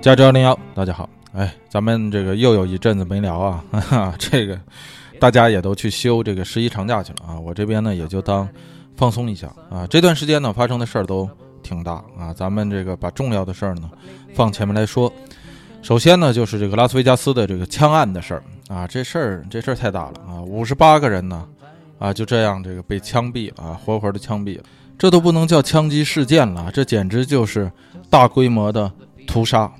加州零幺，大家好，哎，咱们这个又有一阵子没聊啊，哈哈，这个大家也都去休这个十一长假去了啊，我这边呢也就当放松一下啊。这段时间呢发生的事儿都挺大啊，咱们这个把重要的事儿呢放前面来说。首先呢就是这个拉斯维加斯的这个枪案的事儿啊，这事儿这事儿太大了啊，五十八个人呢啊就这样这个被枪毙了啊，活活的枪毙了，这都不能叫枪击事件了，这简直就是大规模的屠杀。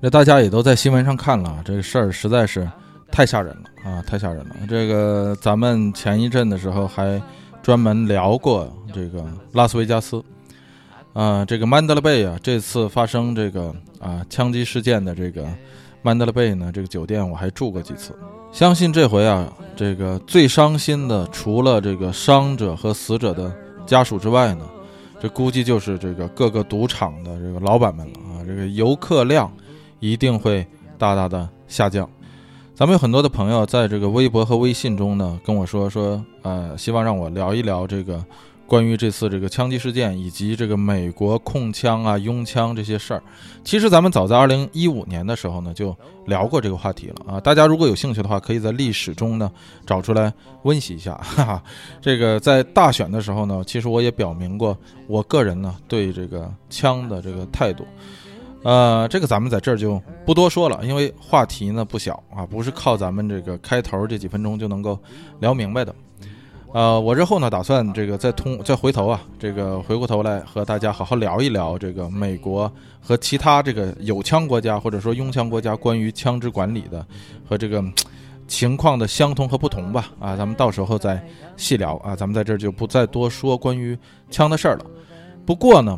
这大家也都在新闻上看了，这个事儿实在是太吓人了啊，太吓人了。这个咱们前一阵的时候还专门聊过这个拉斯维加斯，啊，这个曼德勒贝啊，这次发生这个啊枪击事件的这个曼德勒贝呢，这个酒店我还住过几次。相信这回啊，这个最伤心的除了这个伤者和死者的家属之外呢，这估计就是这个各个赌场的这个老板们了啊，这个游客量。一定会大大的下降。咱们有很多的朋友在这个微博和微信中呢跟我说说，呃，希望让我聊一聊这个关于这次这个枪击事件以及这个美国控枪啊、拥枪这些事儿。其实咱们早在二零一五年的时候呢就聊过这个话题了啊。大家如果有兴趣的话，可以在历史中呢找出来温习一下。哈哈。这个在大选的时候呢，其实我也表明过我个人呢对这个枪的这个态度。呃，这个咱们在这儿就不多说了，因为话题呢不小啊，不是靠咱们这个开头这几分钟就能够聊明白的。呃，我日后呢打算这个再通再回头啊，这个回过头来和大家好好聊一聊这个美国和其他这个有枪国家或者说拥枪国家关于枪支管理的和这个情况的相同和不同吧。啊，咱们到时候再细聊啊，咱们在这儿就不再多说关于枪的事儿了。不过呢。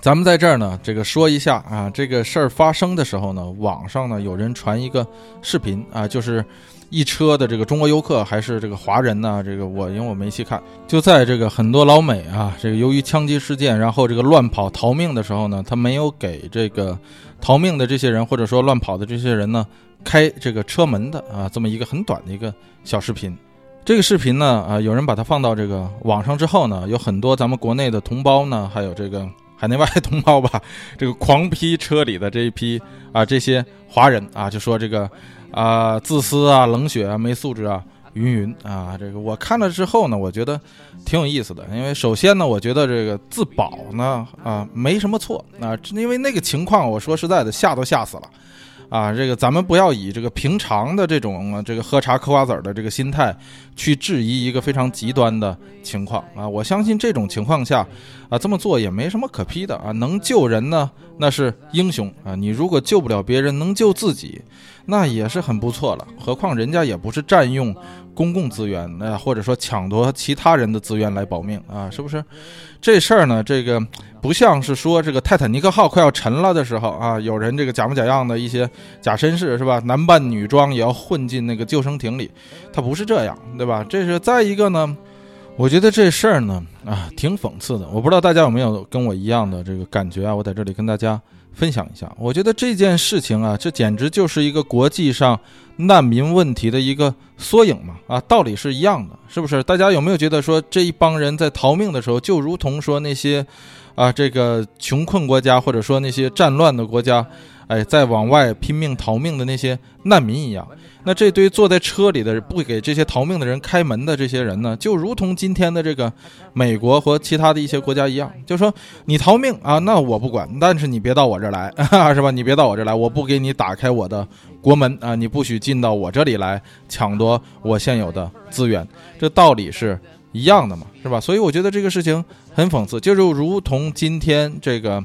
咱们在这儿呢，这个说一下啊，这个事儿发生的时候呢，网上呢有人传一个视频啊，就是一车的这个中国游客还是这个华人呢，这个我因为我没细看，就在这个很多老美啊，这个由于枪击事件，然后这个乱跑逃命的时候呢，他没有给这个逃命的这些人或者说乱跑的这些人呢开这个车门的啊，这么一个很短的一个小视频。这个视频呢啊，有人把它放到这个网上之后呢，有很多咱们国内的同胞呢，还有这个。海内外同胞吧，这个狂批车里的这一批啊，这些华人啊，就说这个啊自私啊、冷血啊、没素质啊，云云啊。这个我看了之后呢，我觉得挺有意思的。因为首先呢，我觉得这个自保呢啊没什么错啊，因为那个情况，我说实在的，吓都吓死了。啊，这个咱们不要以这个平常的这种这个喝茶嗑瓜子儿的这个心态去质疑一个非常极端的情况啊！我相信这种情况下，啊这么做也没什么可批的啊！能救人呢，那是英雄啊！你如果救不了别人，能救自己，那也是很不错了。何况人家也不是占用。公共资源，那或者说抢夺其他人的资源来保命啊，是不是？这事儿呢，这个不像是说这个泰坦尼克号快要沉了的时候啊，有人这个假模假样的一些假绅士是吧？男扮女装也要混进那个救生艇里，他不是这样，对吧？这是再一个呢，我觉得这事儿呢啊挺讽刺的。我不知道大家有没有跟我一样的这个感觉啊？我在这里跟大家。分享一下，我觉得这件事情啊，这简直就是一个国际上难民问题的一个缩影嘛！啊，道理是一样的，是不是？大家有没有觉得说这一帮人在逃命的时候，就如同说那些啊，这个穷困国家或者说那些战乱的国家，哎，在往外拼命逃命的那些难民一样？那这堆坐在车里的不给这些逃命的人开门的这些人呢，就如同今天的这个美国和其他的一些国家一样，就说你逃命啊，那我不管，但是你别到我这儿来，是吧？你别到我这儿来，我不给你打开我的国门啊，你不许进到我这里来抢夺我现有的资源，这道理是一样的嘛，是吧？所以我觉得这个事情很讽刺，就是如同今天这个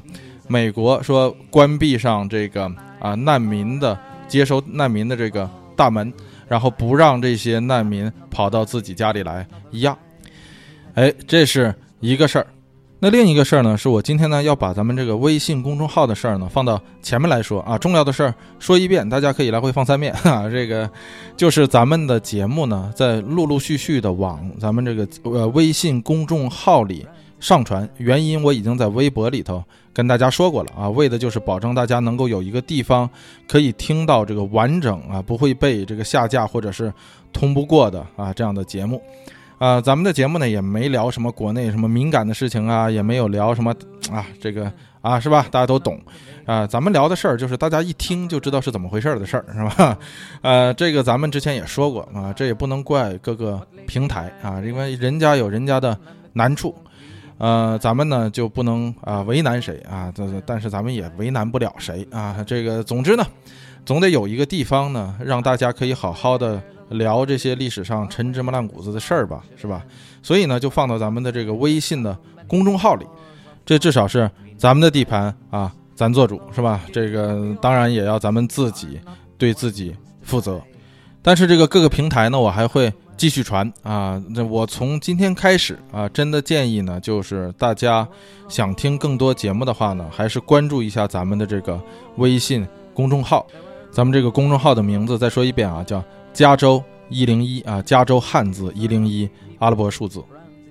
美国说关闭上这个啊难民的接收难民的这个。大门，然后不让这些难民跑到自己家里来一样，哎，这是一个事儿。那另一个事儿呢，是我今天呢要把咱们这个微信公众号的事儿呢放到前面来说啊。重要的事儿说一遍，大家可以来回放三遍哈。这个就是咱们的节目呢，在陆陆续续的往咱们这个呃微信公众号里。上传原因我已经在微博里头跟大家说过了啊，为的就是保证大家能够有一个地方可以听到这个完整啊，不会被这个下架或者是通不过的啊这样的节目，啊，咱们的节目呢也没聊什么国内什么敏感的事情啊，也没有聊什么啊这个啊，是吧？大家都懂啊。咱们聊的事儿就是大家一听就知道是怎么回事儿的事儿，是吧？呃，这个咱们之前也说过啊，这也不能怪各个平台啊，因为人家有人家的难处，呃，咱们呢就不能啊为难谁啊，这但是咱们也为难不了谁啊。这个总之呢，总得有一个地方呢，让大家可以好好的聊这些历史上陈芝麻烂谷子的事儿吧，是吧？所以呢，就放到咱们的这个微信的公众号里。这至少是咱们的地盘啊，咱做主是吧？这个当然也要咱们自己对自己负责。但是这个各个平台呢，我还会继续传啊。那我从今天开始啊，真的建议呢，就是大家想听更多节目的话呢，还是关注一下咱们的这个微信公众号。咱们这个公众号的名字再说一遍啊，叫加州一零一啊，加州汉字一零一阿拉伯数字。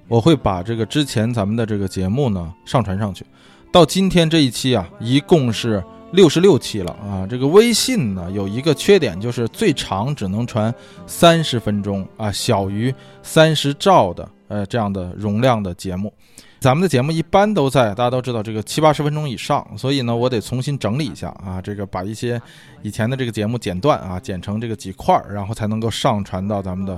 我会把这个之前咱们的这个节目呢上传上去，到今天这一期啊，一共是六十六期了啊。这个微信呢有一个缺点，就是最长只能传三十分钟啊，小于三十兆的呃这样的容量的节目。咱们的节目一般都在大家都知道这个七八十分钟以上，所以呢我得重新整理一下啊，这个把一些以前的这个节目剪断啊，剪成这个几块儿，然后才能够上传到咱们的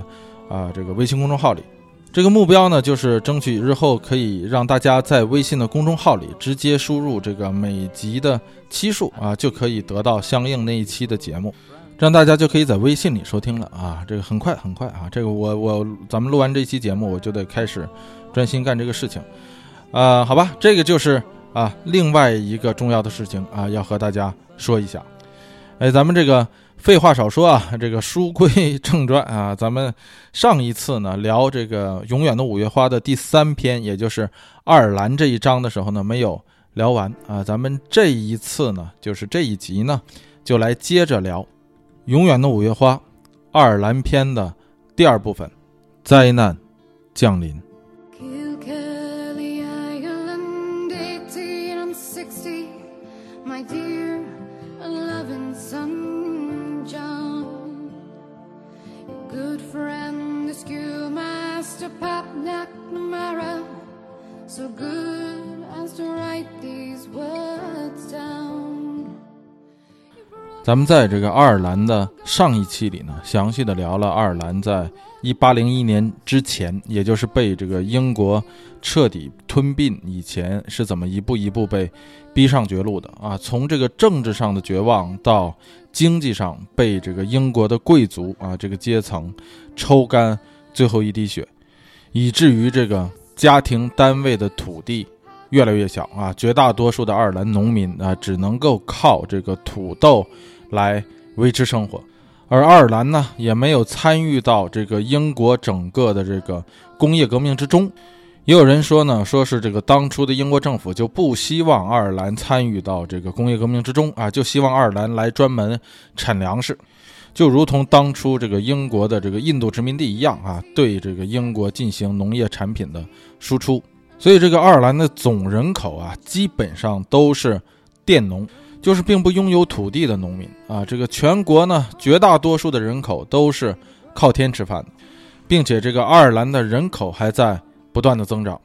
啊这个微信公众号里。这个目标呢，就是争取日后可以让大家在微信的公众号里直接输入这个每集的期数啊，就可以得到相应那一期的节目，这样大家就可以在微信里收听了啊。这个很快很快啊，这个我我咱们录完这期节目，我就得开始专心干这个事情，啊，好吧，这个就是啊另外一个重要的事情啊，要和大家说一下，哎，咱们这个。废话少说啊，这个书归正传啊，咱们上一次呢聊这个《永远的五月花》的第三篇，也就是爱尔兰这一章的时候呢，没有聊完啊。咱们这一次呢，就是这一集呢，就来接着聊《永远的五月花》爱尔兰篇的第二部分，灾难降临。Sogoodasntwrite these words down. 咱们在这个爱尔兰的上一期里呢，详细的聊了爱尔兰在一八零一年之前，也就是被这个英国彻底吞并以前，是怎么一步一步被逼上绝路的。啊？从这个政治上的绝望到经济上被这个英国的贵族啊这个阶层抽干最后一滴血，以至于这个家庭单位的土地越来越小啊，绝大多数的爱尔兰农民啊只能够靠这个土豆。来维持生活，而爱尔兰呢也没有参与到这个英国整个的这个工业革命之中。也有人说呢，说是这个当初的英国政府就不希望爱尔兰参与到这个工业革命之中啊，就希望爱尔兰来专门产粮食，就如同当初这个英国的这个印度殖民地一样啊，对这个英国进行农业产品的输出。所以这个爱尔兰的总人口啊，基本上都是佃农。就是并不拥有土地的农民啊，这个全国呢，绝大多数的人口都是靠天吃饭，并且这个爱尔兰的人口还在不断的增长。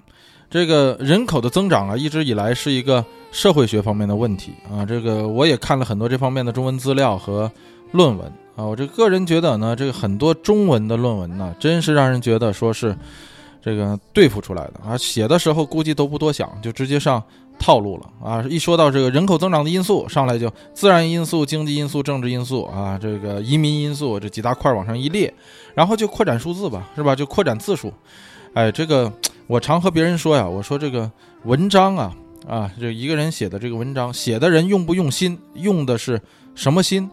这个人口的增长啊，一直以来是一个社会学方面的问题啊。这个我也看了很多这方面的中文资料和论文啊。我这个人觉得呢，这个很多中文的论文呢，真是让人觉得说是这个对付出来的啊。写的时候估计都不多想，就直接上。套路了啊！一说到这个人口增长的因素，上来就自然因素、经济因素、政治因素啊，这个移民因素这几大块往上一列，然后就扩展数字吧，是吧？就扩展字数。哎，这个我常和别人说呀，我说这个文章啊啊，这一个人写的这个文章，写的人用不用心，用的是什么心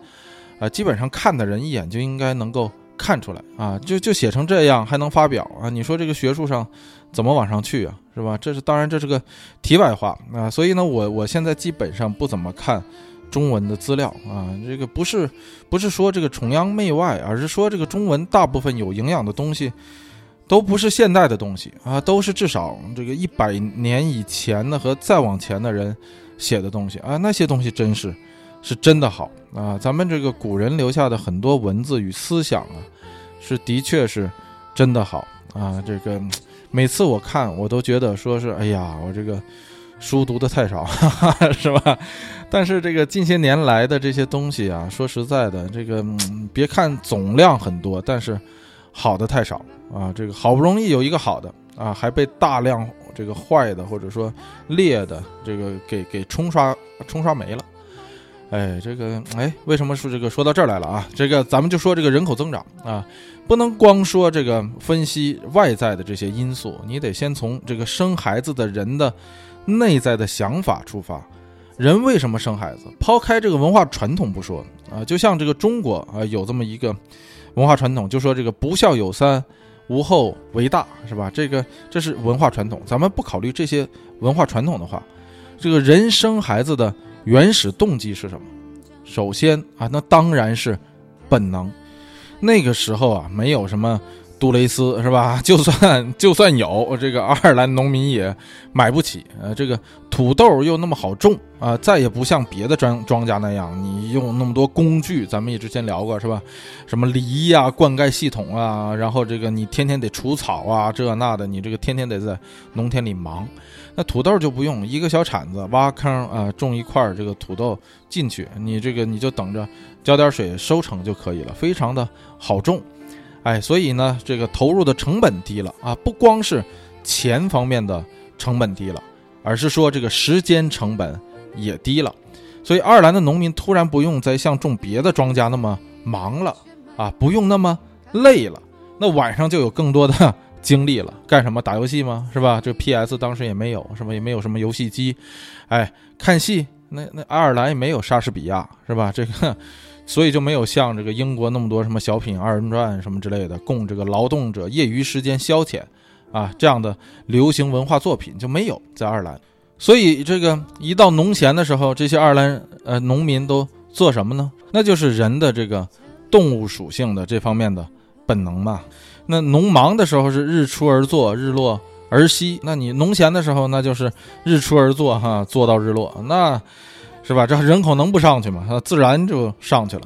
啊？基本上看的人一眼就应该能够看出来啊！就就写成这样还能发表啊？你说这个学术上？怎么往上去啊？是吧？这是当然，这是个题外话啊。所以呢，我我现在基本上不怎么看中文的资料啊。这个不是不是说这个崇洋媚外，而是说这个中文大部分有营养的东西都不是现代的东西啊，都是至少这个一百年以前的和再往前的人写的东西啊。那些东西真是是真的好啊。咱们这个古人留下的很多文字与思想啊，是的确是真的好啊。这个。每次我看，我都觉得说是，哎呀，我这个书读的太少哈哈，是吧？但是这个近些年来的这些东西啊，说实在的，这个别看总量很多，但是好的太少啊。这个好不容易有一个好的啊，还被大量这个坏的或者说劣的这个给给冲刷冲刷没了。哎，这个哎，为什么说这个说到这儿来了啊？这个咱们就说这个人口增长啊，不能光说这个分析外在的这些因素，你得先从这个生孩子的人的内在的想法出发。人为什么生孩子？抛开这个文化传统不说啊，就像这个中国啊，有这么一个文化传统，就说这个不孝有三，无后为大，是吧？这个这是文化传统。咱们不考虑这些文化传统的话，这个人生孩子的。原始动机是什么？首先啊，那当然是本能。那个时候啊，没有什么杜蕾斯是吧？就算 就算有，这个爱尔兰农民也买不起。呃，这个土豆又那么好种啊，再也不像别的庄庄稼那样，你用那么多工具。咱们也之前聊过是吧？什么犁呀、灌溉系统啊，然后这个你天天得除草啊，这那的，你这个天天得在农田里忙。那土豆就不用一个小铲子挖坑啊，种一块这个土豆进去，你这个你就等着浇点水收成就可以了，非常的好种。哎，所以呢，这个投入的成本低了啊，不光是钱方面的成本低了，而是说这个时间成本也低了。所以爱尔兰的农民突然不用再像种别的庄稼那么忙了啊，不用那么累了，那晚上就有更多的。经历了干什么？打游戏吗？是吧？这 P.S. 当时也没有，什么？也没有什么游戏机，哎，看戏。那那爱尔兰也没有莎士比亚，是吧？这个，所以就没有像这个英国那么多什么小品、二人转什么之类的，供这个劳动者业余时间消遣啊，这样的流行文化作品就没有在爱尔兰。所以这个一到农闲的时候，这些爱尔兰呃农民都做什么呢？那就是人的这个动物属性的这方面的本能嘛。那农忙的时候是日出而作，日落而息。那你农闲的时候，那就是日出而作，哈，做到日落，那是吧？这人口能不上去吗？它自然就上去了。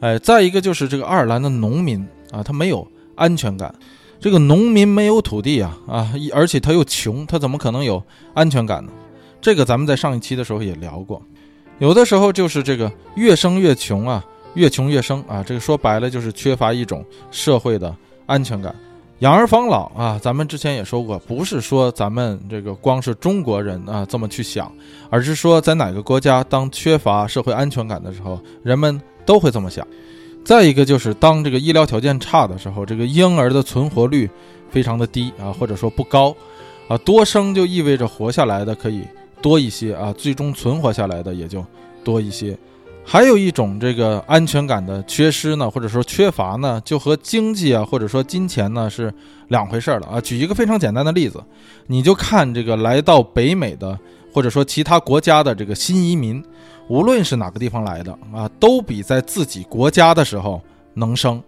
哎，再一个就是这个爱尔兰的农民啊，他没有安全感。这个农民没有土地啊，啊，而且他又穷，他怎么可能有安全感呢？这个咱们在上一期的时候也聊过。有的时候就是这个越生越穷啊，越穷越生啊。这个说白了就是缺乏一种社会的。安全感，养儿防老啊！咱们之前也说过，不是说咱们这个光是中国人啊这么去想，而是说在哪个国家当缺乏社会安全感的时候，人们都会这么想。再一个就是当这个医疗条件差的时候，这个婴儿的存活率非常的低啊，或者说不高啊，多生就意味着活下来的可以多一些啊，最终存活下来的也就多一些。还有一种这个安全感的缺失呢，或者说缺乏呢，就和经济啊，或者说金钱呢是两回事儿了啊。举一个非常简单的例子，你就看这个来到北美的，或者说其他国家的这个新移民，无论是哪个地方来的啊，都比在自己国家的时候能生。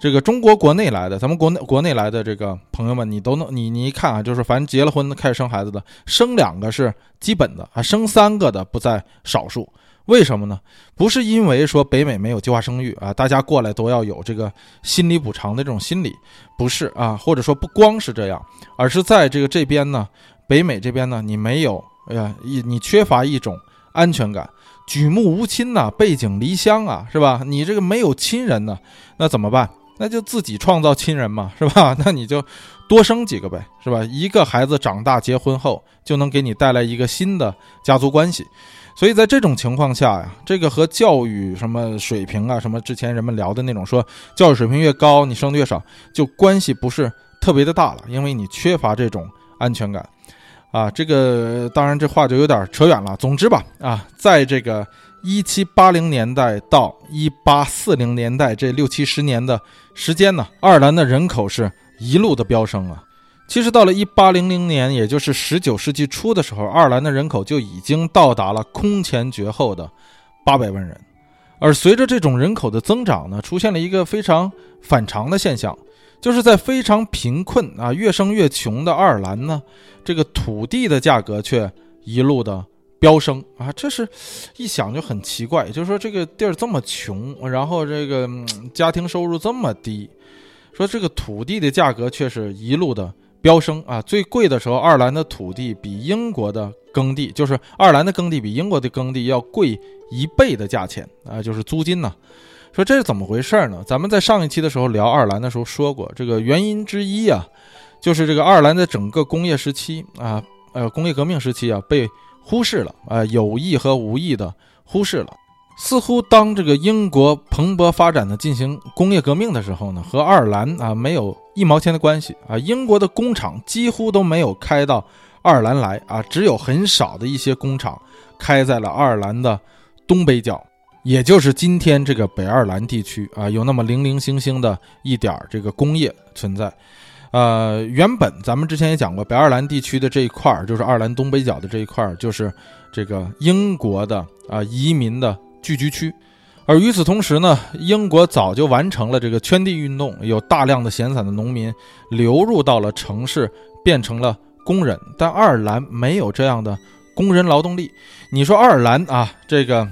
这个中国国内来的，咱们国内国内来的这个朋友们，你都能你你一看啊，就是凡结了婚开始生孩子的，生两个是基本的啊，生三个的不在少数。为什么呢？不是因为说北美没有计划生育啊，大家过来都要有这个心理补偿的这种心理，不是啊，或者说不光是这样，而是在这个这边呢，北美这边呢，你没有，哎呀，一你缺乏一种安全感，举目无亲呐，背井离乡啊，是吧？你这个没有亲人呢，那怎么办？那就自己创造亲人嘛，是吧？那你就多生几个呗，是吧？一个孩子长大结婚后，就能给你带来一个新的家族关系。所以在这种情况下呀，这个和教育什么水平啊，什么之前人们聊的那种说教育水平越高，你生的越少，就关系不是特别的大了，因为你缺乏这种安全感，啊，这个当然这话就有点扯远了。总之吧，啊，在这个一七八零年代到一八四零年代这六七十年的时间呢，爱尔兰的人口是一路的飙升啊。其实到了一八零零年，也就是十九世纪初的时候，爱尔兰的人口就已经到达了空前绝后的八百万人。而随着这种人口的增长呢，出现了一个非常反常的现象，就是在非常贫困啊、越生越穷的爱尔兰呢，这个土地的价格却一路的飙升啊！这是一想就很奇怪，就是说这个地儿这么穷，然后这个家庭收入这么低，说这个土地的价格却是一路的。飙升啊，最贵的时候，爱尔兰的土地比英国的耕地，就是爱尔兰的耕地比英国的耕地要贵一倍的价钱啊，就是租金呢。说这是怎么回事呢？咱们在上一期的时候聊爱尔兰的时候说过，这个原因之一啊，就是这个爱尔兰的整个工业时期啊，呃，工业革命时期啊，被忽视了啊，有意和无意的忽视了。似乎当这个英国蓬勃发展的进行工业革命的时候呢，和爱尔兰啊没有一毛钱的关系啊。英国的工厂几乎都没有开到爱尔兰来啊，只有很少的一些工厂开在了爱尔兰的东北角，也就是今天这个北爱尔兰地区啊，有那么零零星星的一点儿这个工业存在。呃，原本咱们之前也讲过，北爱尔兰地区的这一块儿，就是爱尔兰东北角的这一块儿，就是这个英国的啊移民的。聚居区，而与此同时呢，英国早就完成了这个圈地运动，有大量的闲散的农民流入到了城市，变成了工人。但爱尔兰没有这样的工人劳动力。你说爱尔兰啊，这个，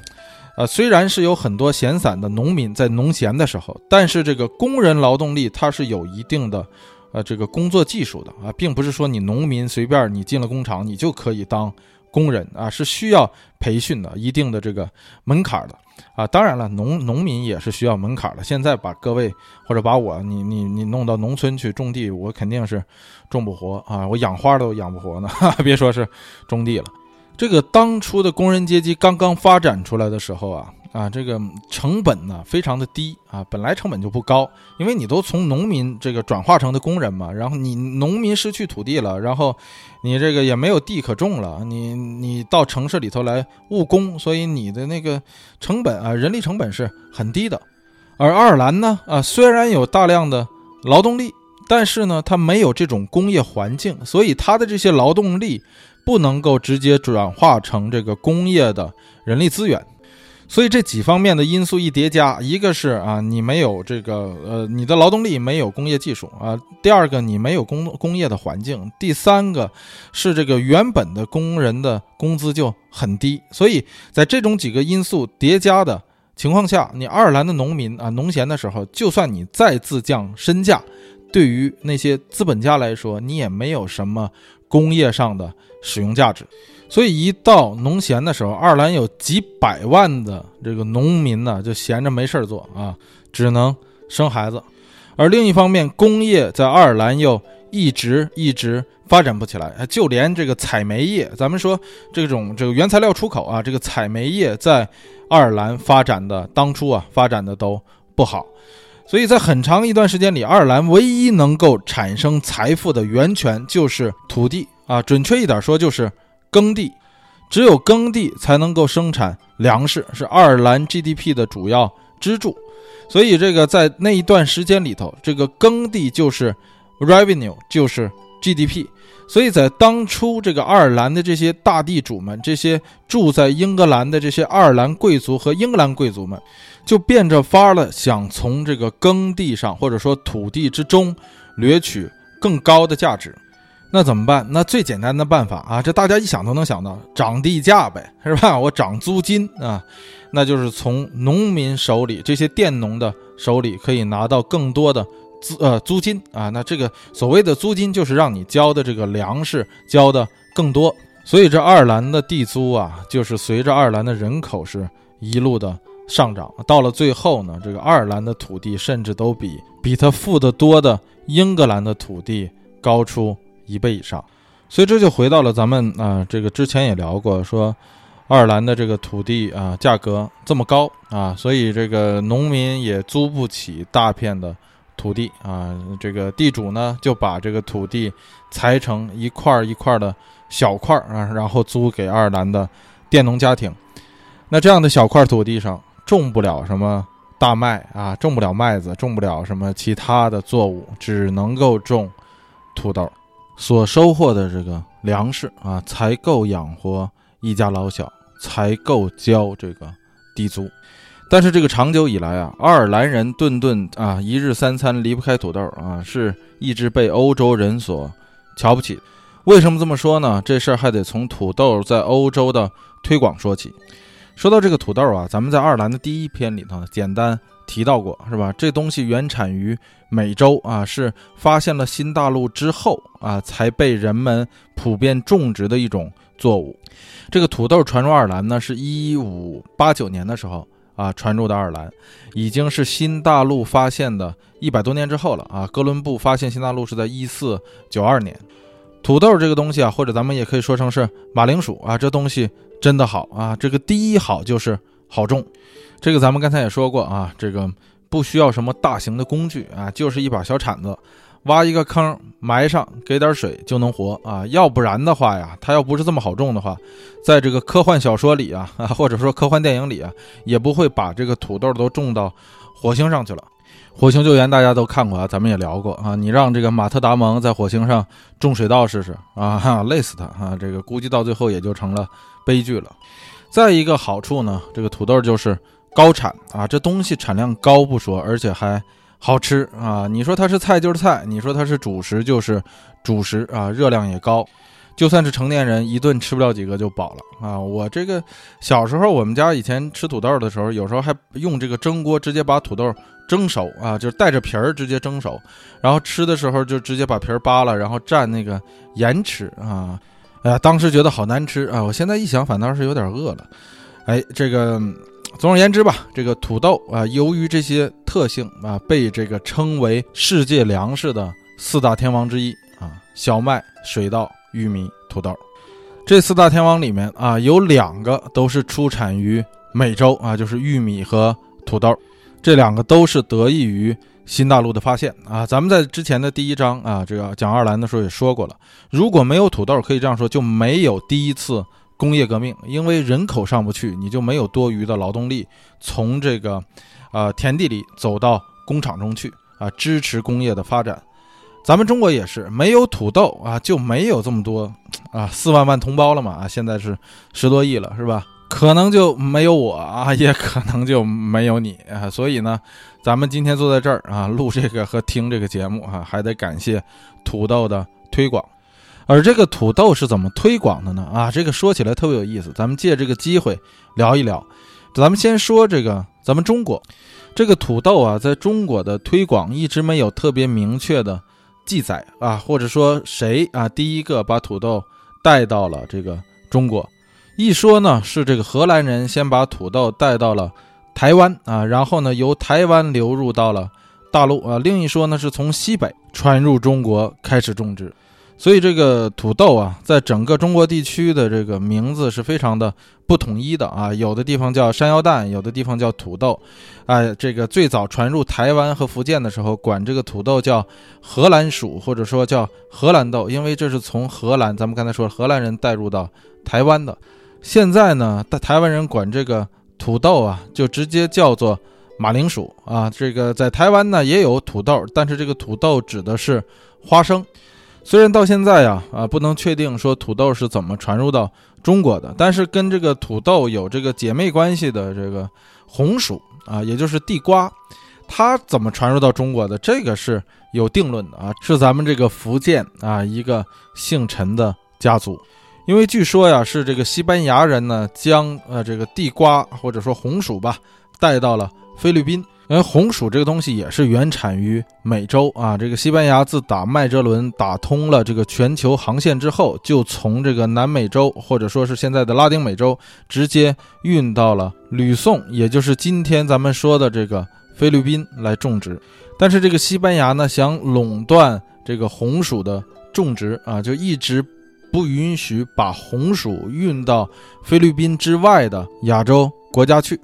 呃，虽然是有很多闲散的农民在农闲的时候，但是这个工人劳动力它是有一定的，呃，这个工作技术的啊，并不是说你农民随便你进了工厂，你就可以当。工人啊是需要培训的，一定的这个门槛的啊。当然了，农农民也是需要门槛的。现在把各位或者把我你你你弄到农村去种地，我肯定是种不活啊，我养花都养不活呢，别说是种地了。这个当初的工人阶级刚刚发展出来的时候啊。啊，这个成本呢非常的低啊，本来成本就不高，因为你都从农民这个转化成的工人嘛，然后你农民失去土地了，然后你这个也没有地可种了，你你到城市里头来务工，所以你的那个成本啊，人力成本是很低的。而爱尔兰呢，啊，虽然有大量的劳动力，但是呢，它没有这种工业环境，所以它的这些劳动力不能够直接转化成这个工业的人力资源。所以这几方面的因素一叠加，一个是啊，你没有这个呃，你的劳动力没有工业技术啊；第二个，你没有工工业的环境；第三个是这个原本的工人的工资就很低。所以在这种几个因素叠加的情况下，你爱尔兰的农民啊，农闲的时候，就算你再自降身价，对于那些资本家来说，你也没有什么工业上的使用价值。所以一到农闲的时候，爱尔兰有几百万的这个农民呢，就闲着没事儿做啊，只能生孩子。而另一方面，工业在爱尔兰又一直一直发展不起来，就连这个采煤业，咱们说这种这个原材料出口啊，这个采煤业在爱尔兰发展的当初啊，发展的都不好。所以在很长一段时间里，爱尔兰唯一能够产生财富的源泉就是土地啊，准确一点说就是。耕地，只有耕地才能够生产粮食，是爱尔兰 GDP 的主要支柱。所以，这个在那一段时间里头，这个耕地就是 revenue，就是 GDP。所以在当初，这个爱尔兰的这些大地主们，这些住在英格兰的这些爱尔兰贵族和英格兰贵族们，就变着法儿的想从这个耕地上，或者说土地之中，掠取更高的价值。那怎么办？那最简单的办法啊，这大家一想都能想到，涨地价呗，是吧？我涨租金啊，那就是从农民手里，这些佃农的手里可以拿到更多的租呃租金啊。那这个所谓的租金，就是让你交的这个粮食交的更多。所以这爱尔兰的地租啊，就是随着爱尔兰的人口是一路的上涨，到了最后呢，这个爱尔兰的土地甚至都比比他富得多的英格兰的土地高出。一倍以上，所以这就回到了咱们啊，这个之前也聊过，说爱尔兰的这个土地啊价格这么高啊，所以这个农民也租不起大片的土地啊，这个地主呢就把这个土地裁成一块一块的小块啊，然后租给爱尔兰的佃农家庭。那这样的小块土地上种不了什么大麦啊，种不了麦子，种不了什么其他的作物，只能够种土豆。所收获的这个粮食啊，才够养活一家老小，才够交这个地租。但是这个长久以来啊，爱尔兰人顿顿啊，一日三餐离不开土豆啊，是一直被欧洲人所瞧不起。为什么这么说呢？这事儿还得从土豆在欧洲的推广说起。说到这个土豆啊，咱们在爱尔兰的第一篇里头简单。提到过，是吧？这东西原产于美洲啊，是发现了新大陆之后啊，才被人们普遍种植的一种作物。这个土豆传入爱尔兰呢，是一五八九年的时候啊传入的爱尔兰，已经是新大陆发现的一百多年之后了啊。哥伦布发现新大陆是在一四九二年。土豆这个东西啊，或者咱们也可以说成是马铃薯啊，这东西真的好啊。这个第一好就是好种，这个咱们刚才也说过啊，这个不需要什么大型的工具啊，就是一把小铲子。挖一个坑埋上，给点水就能活啊！要不然的话呀，它要不是这么好种的话，在这个科幻小说里啊，或者说科幻电影里啊，也不会把这个土豆都种到火星上去了。火星救援大家都看过啊，咱们也聊过啊。你让这个马特达蒙在火星上种水稻试试啊，累死他啊！这个估计到最后也就成了悲剧了。再一个好处呢，这个土豆就是高产啊，这东西产量高不说，而且还。好吃啊！你说它是菜就是菜，你说它是主食就是主食啊！热量也高，就算是成年人一顿吃不了几个就饱了啊！我这个小时候，我们家以前吃土豆的时候，有时候还用这个蒸锅直接把土豆蒸熟啊，就是带着皮儿直接蒸熟，然后吃的时候就直接把皮儿扒了，然后蘸那个盐吃啊！哎呀，当时觉得好难吃啊！我现在一想，反倒是有点饿了。哎，这个。总而言之吧，这个土豆啊，由于这些特性啊，被这个称为世界粮食的四大天王之一啊，小麦、水稻、玉米、土豆。这四大天王里面啊，有两个都是出产于美洲啊，就是玉米和土豆。这两个都是得益于新大陆的发现啊。咱们在之前的第一章啊，这个讲爱尔兰的时候也说过了，如果没有土豆，可以这样说，就没有第一次。工业革命，因为人口上不去，你就没有多余的劳动力从这个，呃，田地里走到工厂中去啊，支持工业的发展。咱们中国也是，没有土豆啊，就没有这么多啊，四万万同胞了嘛啊，现在是十多亿了，是吧？可能就没有我啊，也可能就没有你啊。所以呢，咱们今天坐在这儿啊，录这个和听这个节目啊，还得感谢土豆的推广。而这个土豆是怎么推广的呢？啊，这个说起来特别有意思，咱们借这个机会聊一聊。咱们先说这个，咱们中国这个土豆啊，在中国的推广一直没有特别明确的记载啊，或者说谁啊第一个把土豆带到了这个中国？一说呢是这个荷兰人先把土豆带到了台湾啊，然后呢由台湾流入到了大陆啊，另一说呢是从西北传入中国开始种植。所以这个土豆啊，在整个中国地区的这个名字是非常的不统一的啊，有的地方叫山药蛋，有的地方叫土豆，哎，这个最早传入台湾和福建的时候，管这个土豆叫荷兰薯，或者说叫荷兰豆，因为这是从荷兰，咱们刚才说荷兰人带入到台湾的。现在呢，台台湾人管这个土豆啊，就直接叫做马铃薯啊。这个在台湾呢也有土豆，但是这个土豆指的是花生。虽然到现在呀，啊，不能确定说土豆是怎么传入到中国的，但是跟这个土豆有这个姐妹关系的这个红薯啊，也就是地瓜，它怎么传入到中国的？这个是有定论的啊，是咱们这个福建啊一个姓陈的家族，因为据说呀，是这个西班牙人呢将呃这个地瓜或者说红薯吧带到了菲律宾。因为红薯这个东西也是原产于美洲啊，这个西班牙自打麦哲伦打通了这个全球航线之后，就从这个南美洲或者说是现在的拉丁美洲直接运到了吕宋，也就是今天咱们说的这个菲律宾来种植。但是这个西班牙呢，想垄断这个红薯的种植啊，就一直不允许把红薯运到菲律宾之外的亚洲国家去。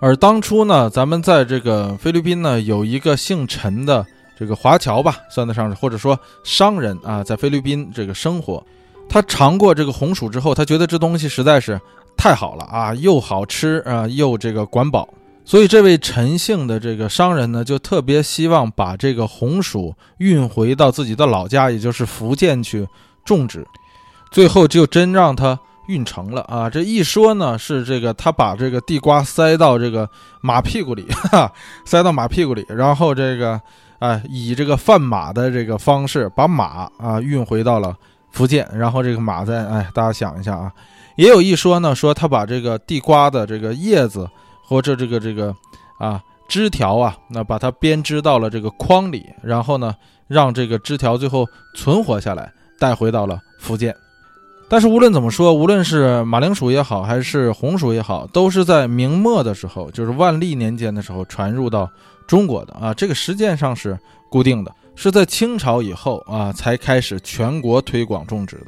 而当初呢，咱们在这个菲律宾呢，有一个姓陈的这个华侨吧，算得上是或者说商人啊，在菲律宾这个生活，他尝过这个红薯之后，他觉得这东西实在是太好了啊，又好吃啊，又这个管饱，所以这位陈姓的这个商人呢，就特别希望把这个红薯运回到自己的老家，也就是福建去种植，最后就真让他。运成了啊！这一说呢，是这个他把这个地瓜塞到这个马屁股里，哈，塞到马屁股里，然后这个，哎，以这个贩马的这个方式把马啊运回到了福建，然后这个马在，哎，大家想一下啊，也有一说呢，说他把这个地瓜的这个叶子或者这个这个啊枝条啊，那把它编织到了这个筐里，然后呢，让这个枝条最后存活下来，带回到了福建。但是无论怎么说，无论是马铃薯也好，还是红薯也好，都是在明末的时候，就是万历年间的时候传入到中国的啊。这个时间上是固定的，是在清朝以后啊才开始全国推广种植的。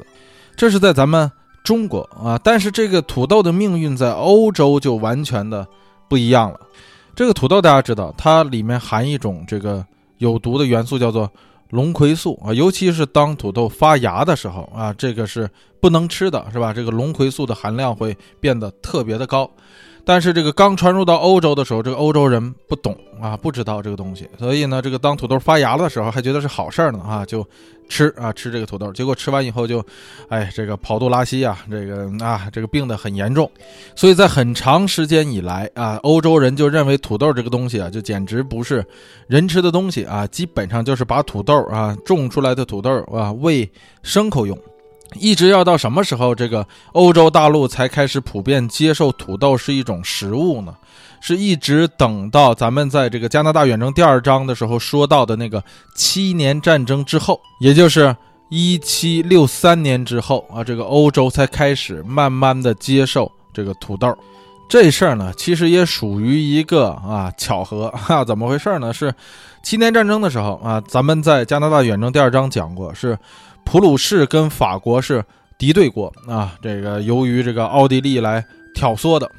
这是在咱们中国啊，但是这个土豆的命运在欧洲就完全的不一样了。这个土豆大家知道，它里面含一种这个有毒的元素，叫做。龙葵素啊，尤其是当土豆发芽的时候啊，这个是不能吃的，是吧？这个龙葵素的含量会变得特别的高。但是这个刚传入到欧洲的时候，这个欧洲人不懂啊，不知道这个东西，所以呢，这个当土豆发芽的时候，还觉得是好事儿呢啊，就吃啊吃这个土豆，结果吃完以后就，哎，这个跑肚拉稀啊，这个啊这个病得很严重，所以在很长时间以来啊，欧洲人就认为土豆这个东西啊，就简直不是人吃的东西啊，基本上就是把土豆啊种出来的土豆啊喂牲口用。一直要到什么时候，这个欧洲大陆才开始普遍接受土豆是一种食物呢？是一直等到咱们在这个加拿大远征第二章的时候说到的那个七年战争之后，也就是一七六三年之后啊，这个欧洲才开始慢慢的接受这个土豆。这事儿呢，其实也属于一个啊巧合哈，怎么回事呢？是七年战争的时候啊，咱们在加拿大远征第二章讲过是。普鲁士跟法国是敌对国啊，这个由于这个奥地利来挑唆的，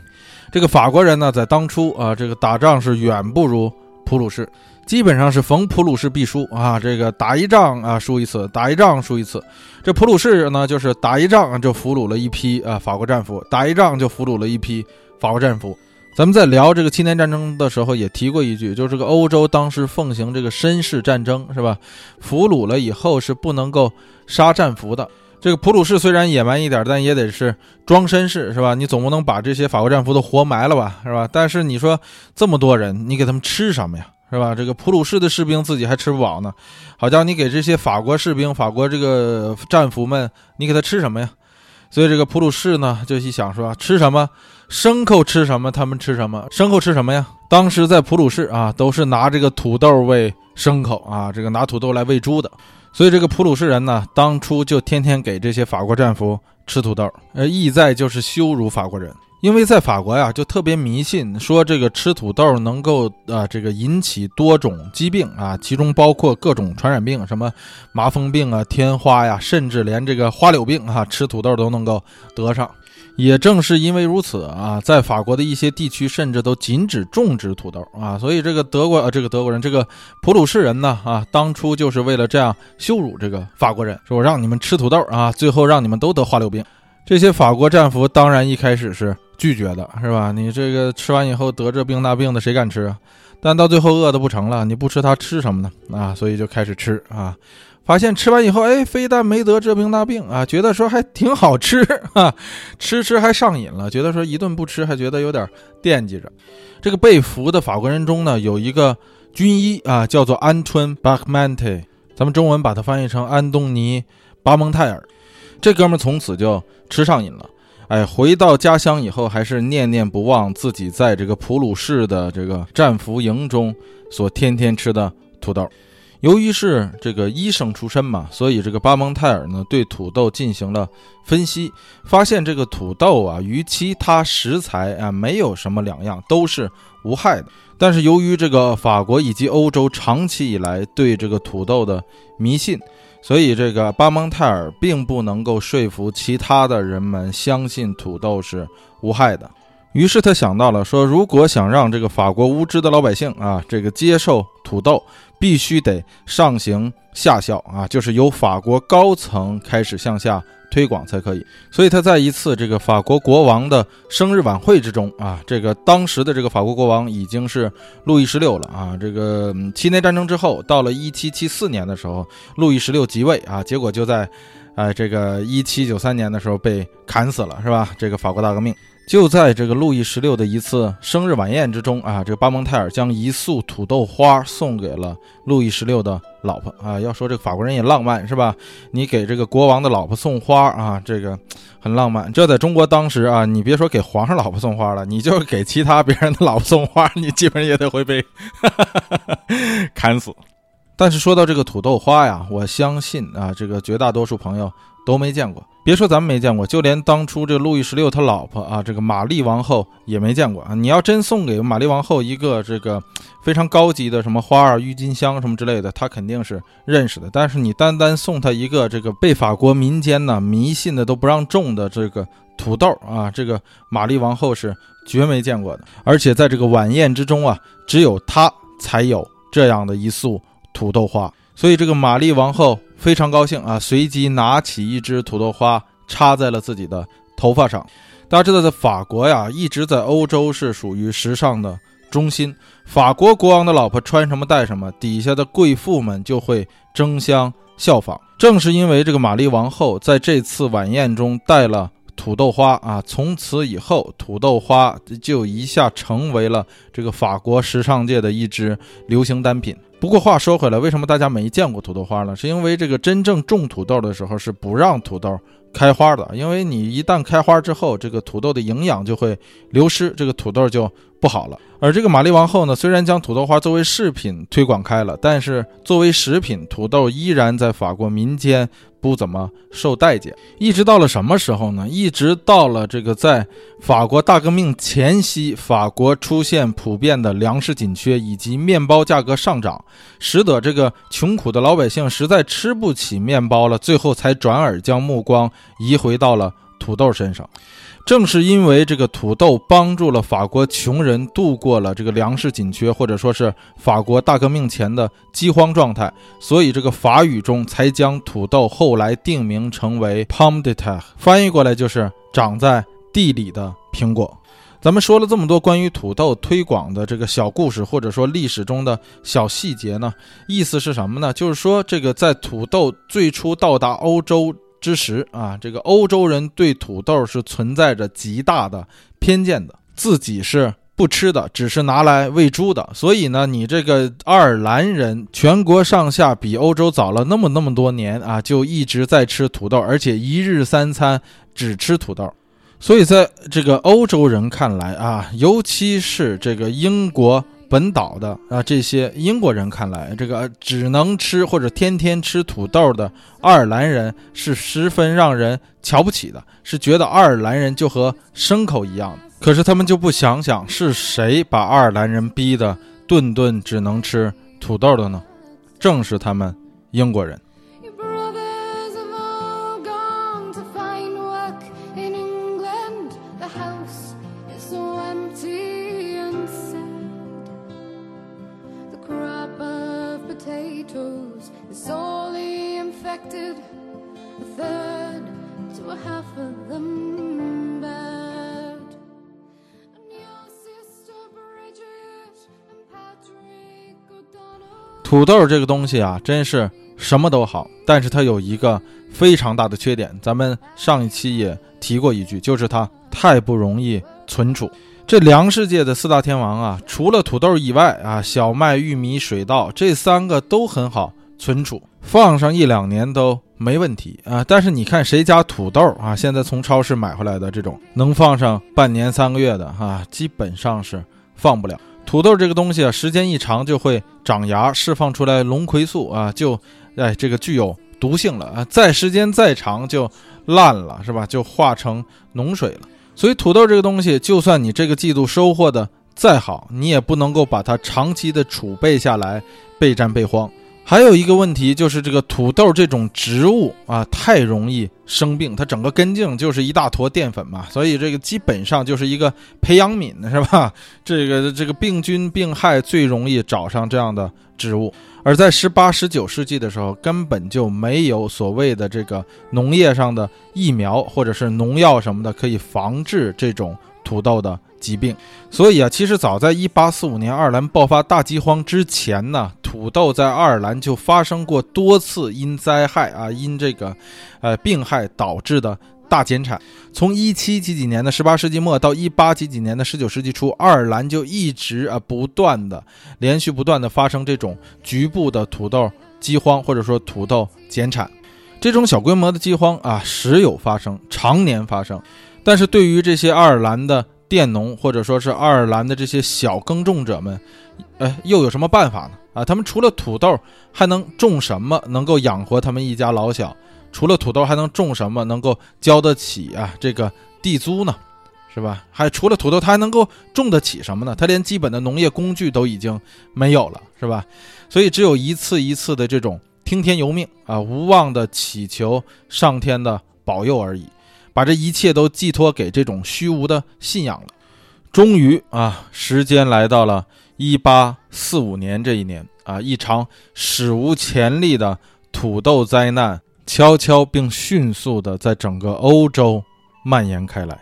这个法国人呢，在当初啊，这个打仗是远不如普鲁士，基本上是逢普鲁士必输啊，这个打一仗啊输一次，打一仗输一次。这普鲁士呢，就是打一仗就俘虏了一批啊法国战俘，打一仗就俘虏了一批法国战俘。咱们在聊这个七年战争的时候也提过一句，就是这个欧洲当时奉行这个绅士战争，是吧？俘虏了以后是不能够杀战俘的。这个普鲁士虽然野蛮一点，但也得是装绅士，是吧？你总不能把这些法国战俘都活埋了吧，是吧？但是你说这么多人，你给他们吃什么呀，是吧？这个普鲁士的士兵自己还吃不饱呢，好家伙，你给这些法国士兵、法国这个战俘们，你给他吃什么呀？所以这个普鲁士呢，就一想说，吃什么？牲口吃什么，他们吃什么。牲口吃什么呀？当时在普鲁士啊，都是拿这个土豆喂牲口啊，这个拿土豆来喂猪的。所以这个普鲁士人呢，当初就天天给这些法国战俘吃土豆，呃，意在就是羞辱法国人。因为在法国呀，就特别迷信，说这个吃土豆能够啊，这个引起多种疾病啊，其中包括各种传染病，什么麻风病啊、天花呀，甚至连这个花柳病啊，吃土豆都能够得上。也正是因为如此啊，在法国的一些地区，甚至都禁止种植土豆啊。所以这个德国呃，这个德国人，这个普鲁士人呢啊，当初就是为了这样羞辱这个法国人，说我让你们吃土豆啊，最后让你们都得花柳病。这些法国战俘当然一开始是。拒绝的是吧？你这个吃完以后得这病那病的，谁敢吃啊？但到最后饿的不成了，你不吃它吃什么呢？啊，所以就开始吃啊。发现吃完以后，哎，非但没得这病那病啊，觉得说还挺好吃 啊，吃吃还上瘾了，觉得说一顿不吃还觉得有点惦记着。这个被俘的法国人中呢，有一个军医啊，叫做安春巴曼特，咱们中文把它翻译成安东尼巴蒙泰尔。这哥们从此就吃上瘾了。哎，回到家乡以后，还是念念不忘自己在这个普鲁士的这个战俘营中所天天吃的土豆。由于是这个医生出身嘛，所以这个巴蒙泰尔呢对土豆进行了分析，发现这个土豆啊与其他食材啊没有什么两样，都是无害的。但是由于这个法国以及欧洲长期以来对这个土豆的迷信。所以，这个巴蒙泰尔并不能够说服其他的人们相信土豆是无害的。于是他想到了说，如果想让这个法国无知的老百姓啊，这个接受土豆，必须得上行下效啊，就是由法国高层开始向下。推广才可以，所以他在一次这个法国国王的生日晚会之中啊，这个当时的这个法国国王已经是路易十六了啊。这个七年战争之后，到了一七七四年的时候，路易十六即位啊，结果就在，呃，这个一七九三年的时候被砍死了，是吧？这个法国大革命，就在这个路易十六的一次生日晚宴之中啊，这个巴蒙泰尔将一束土豆花送给了路易十六的老婆啊。要说这个法国人也浪漫是吧？你给这个国王的老婆送花啊，这个很浪漫。这在中国当时啊，你别说给皇上老婆送花了，你就是给其他别人的老婆送花，你基本上也得会被 砍死。但是说到这个土豆花呀，我相信啊，这个绝大多数朋友都没见过。别说咱们没见过，就连当初这路易十六他老婆啊，这个玛丽王后也没见过啊。你要真送给玛丽王后一个这个非常高级的什么花儿、郁金香什么之类的，她肯定是认识的。但是你单单送她一个这个被法国民间呢迷信的都不让种的这个土豆啊，这个玛丽王后是绝没见过的。而且在这个晚宴之中啊，只有她才有这样的一束土豆花，所以这个玛丽王后。非常高兴啊！随即拿起一支土豆花插在了自己的头发上。大家知道，在法国呀，一直在欧洲是属于时尚的中心。法国国王的老婆穿什么戴什么，底下的贵妇们就会争相效仿。正是因为这个玛丽王后在这次晚宴中戴了土豆花啊，从此以后，土豆花就一下成为了这个法国时尚界的一支流行单品。不过话说回来，为什么大家没见过土豆花呢？是因为这个真正种土豆的时候是不让土豆开花的，因为你一旦开花之后，这个土豆的营养就会流失，这个土豆就不好了。而这个玛丽王后呢，虽然将土豆花作为饰品推广开了，但是作为食品，土豆依然在法国民间。不怎么受待见，一直到了什么时候呢？一直到了这个在法国大革命前夕，法国出现普遍的粮食紧缺以及面包价格上涨，使得这个穷苦的老百姓实在吃不起面包了，最后才转而将目光移回到了土豆身上。正是因为这个土豆帮助了法国穷人度过了这个粮食紧缺，或者说是法国大革命前的饥荒状态，所以这个法语中才将土豆后来定名成为 pomme de terre，翻译过来就是长在地里的苹果。咱们说了这么多关于土豆推广的这个小故事，或者说历史中的小细节呢，意思是什么呢？就是说这个在土豆最初到达欧洲。之时啊，这个欧洲人对土豆是存在着极大的偏见的，自己是不吃的，只是拿来喂猪的。所以呢，你这个爱尔兰人全国上下比欧洲早了那么那么多年啊，就一直在吃土豆，而且一日三餐只吃土豆。所以在这个欧洲人看来啊，尤其是这个英国。本岛的啊，这些英国人看来，这个只能吃或者天天吃土豆的爱尔兰人是十分让人瞧不起的，是觉得爱尔兰人就和牲口一样。可是他们就不想想是谁把爱尔兰人逼得顿顿只能吃土豆的呢？正是他们英国人。土豆这个东西啊，真是什么都好，但是它有一个非常大的缺点。咱们上一期也提过一句，就是它太不容易存储。这粮食界的四大天王啊，除了土豆以外啊，小麦、玉米、水稻这三个都很好存储，放上一两年都没问题啊。但是你看谁家土豆啊，现在从超市买回来的这种能放上半年、三个月的啊，基本上是放不了。土豆这个东西啊，时间一长就会长芽，释放出来龙葵素啊，就哎这个具有毒性了啊。再时间再长就烂了，是吧？就化成脓水了。所以土豆这个东西，就算你这个季度收获的再好，你也不能够把它长期的储备下来，备战备荒。还有一个问题就是这个土豆这种植物啊，太容易生病，它整个根茎就是一大坨淀粉嘛，所以这个基本上就是一个培养皿，是吧？这个这个病菌病害最容易找上这样的植物，而在十八、十九世纪的时候，根本就没有所谓的这个农业上的疫苗或者是农药什么的可以防治这种土豆的。疾病，所以啊，其实早在一八四五年爱尔兰爆发大饥荒之前呢，土豆在爱尔兰就发生过多次因灾害啊，因这个，呃，病害导致的大减产。从一七几几年的十八世纪末到一八几几年的十九世纪初，爱尔兰就一直啊不断的、连续不断的发生这种局部的土豆饥荒，或者说土豆减产。这种小规模的饥荒啊，时有发生，常年发生。但是对于这些爱尔兰的佃农，或者说是爱尔兰的这些小耕种者们，哎，又有什么办法呢？啊，他们除了土豆，还能种什么能够养活他们一家老小？除了土豆，还能种什么能够交得起啊这个地租呢？是吧？还除了土豆，他还能够种得起什么呢？他连基本的农业工具都已经没有了，是吧？所以只有一次一次的这种听天由命啊，无望的祈求上天的保佑而已，把这一切都寄托给这种虚无的信仰了。终于啊，时间来到了一八四五年这一年啊，一场史无前例的土豆灾难。悄悄并迅速地在整个欧洲蔓延开来。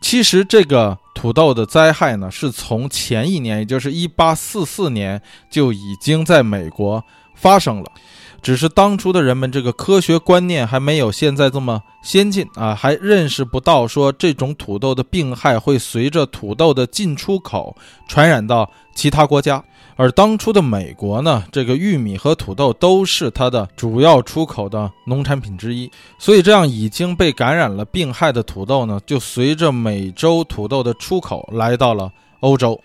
其实，这个土豆的灾害呢，是从前一年，也就是1844年就已经在美国发生了。只是当初的人们这个科学观念还没有现在这么先进啊，还认识不到说这种土豆的病害会随着土豆的进出口传染到其他国家。而当初的美国呢，这个玉米和土豆都是它的主要出口的农产品之一，所以这样已经被感染了病害的土豆呢，就随着美洲土豆的出口来到了欧洲。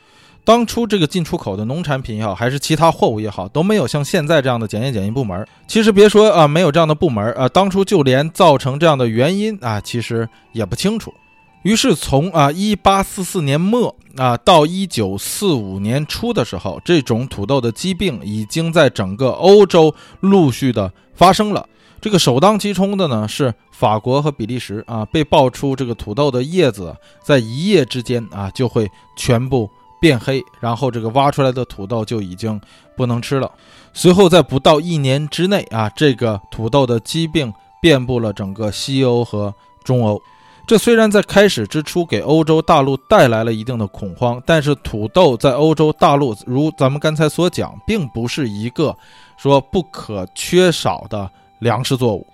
当初这个进出口的农产品也好，还是其他货物也好，都没有像现在这样的检验检疫部门。其实别说啊，没有这样的部门啊，当初就连造成这样的原因啊，其实也不清楚。于是从啊一八四四年末啊到一九四五年初的时候，这种土豆的疾病已经在整个欧洲陆续的发生了。这个首当其冲的呢是法国和比利时啊，被爆出这个土豆的叶子在一夜之间啊就会全部变黑，然后这个挖出来的土豆就已经不能吃了。随后在不到一年之内啊，这个土豆的疾病遍布了整个西欧和中欧。这虽然在开始之初给欧洲大陆带来了一定的恐慌，但是土豆在欧洲大陆，如咱们刚才所讲，并不是一个说不可缺少的粮食作物。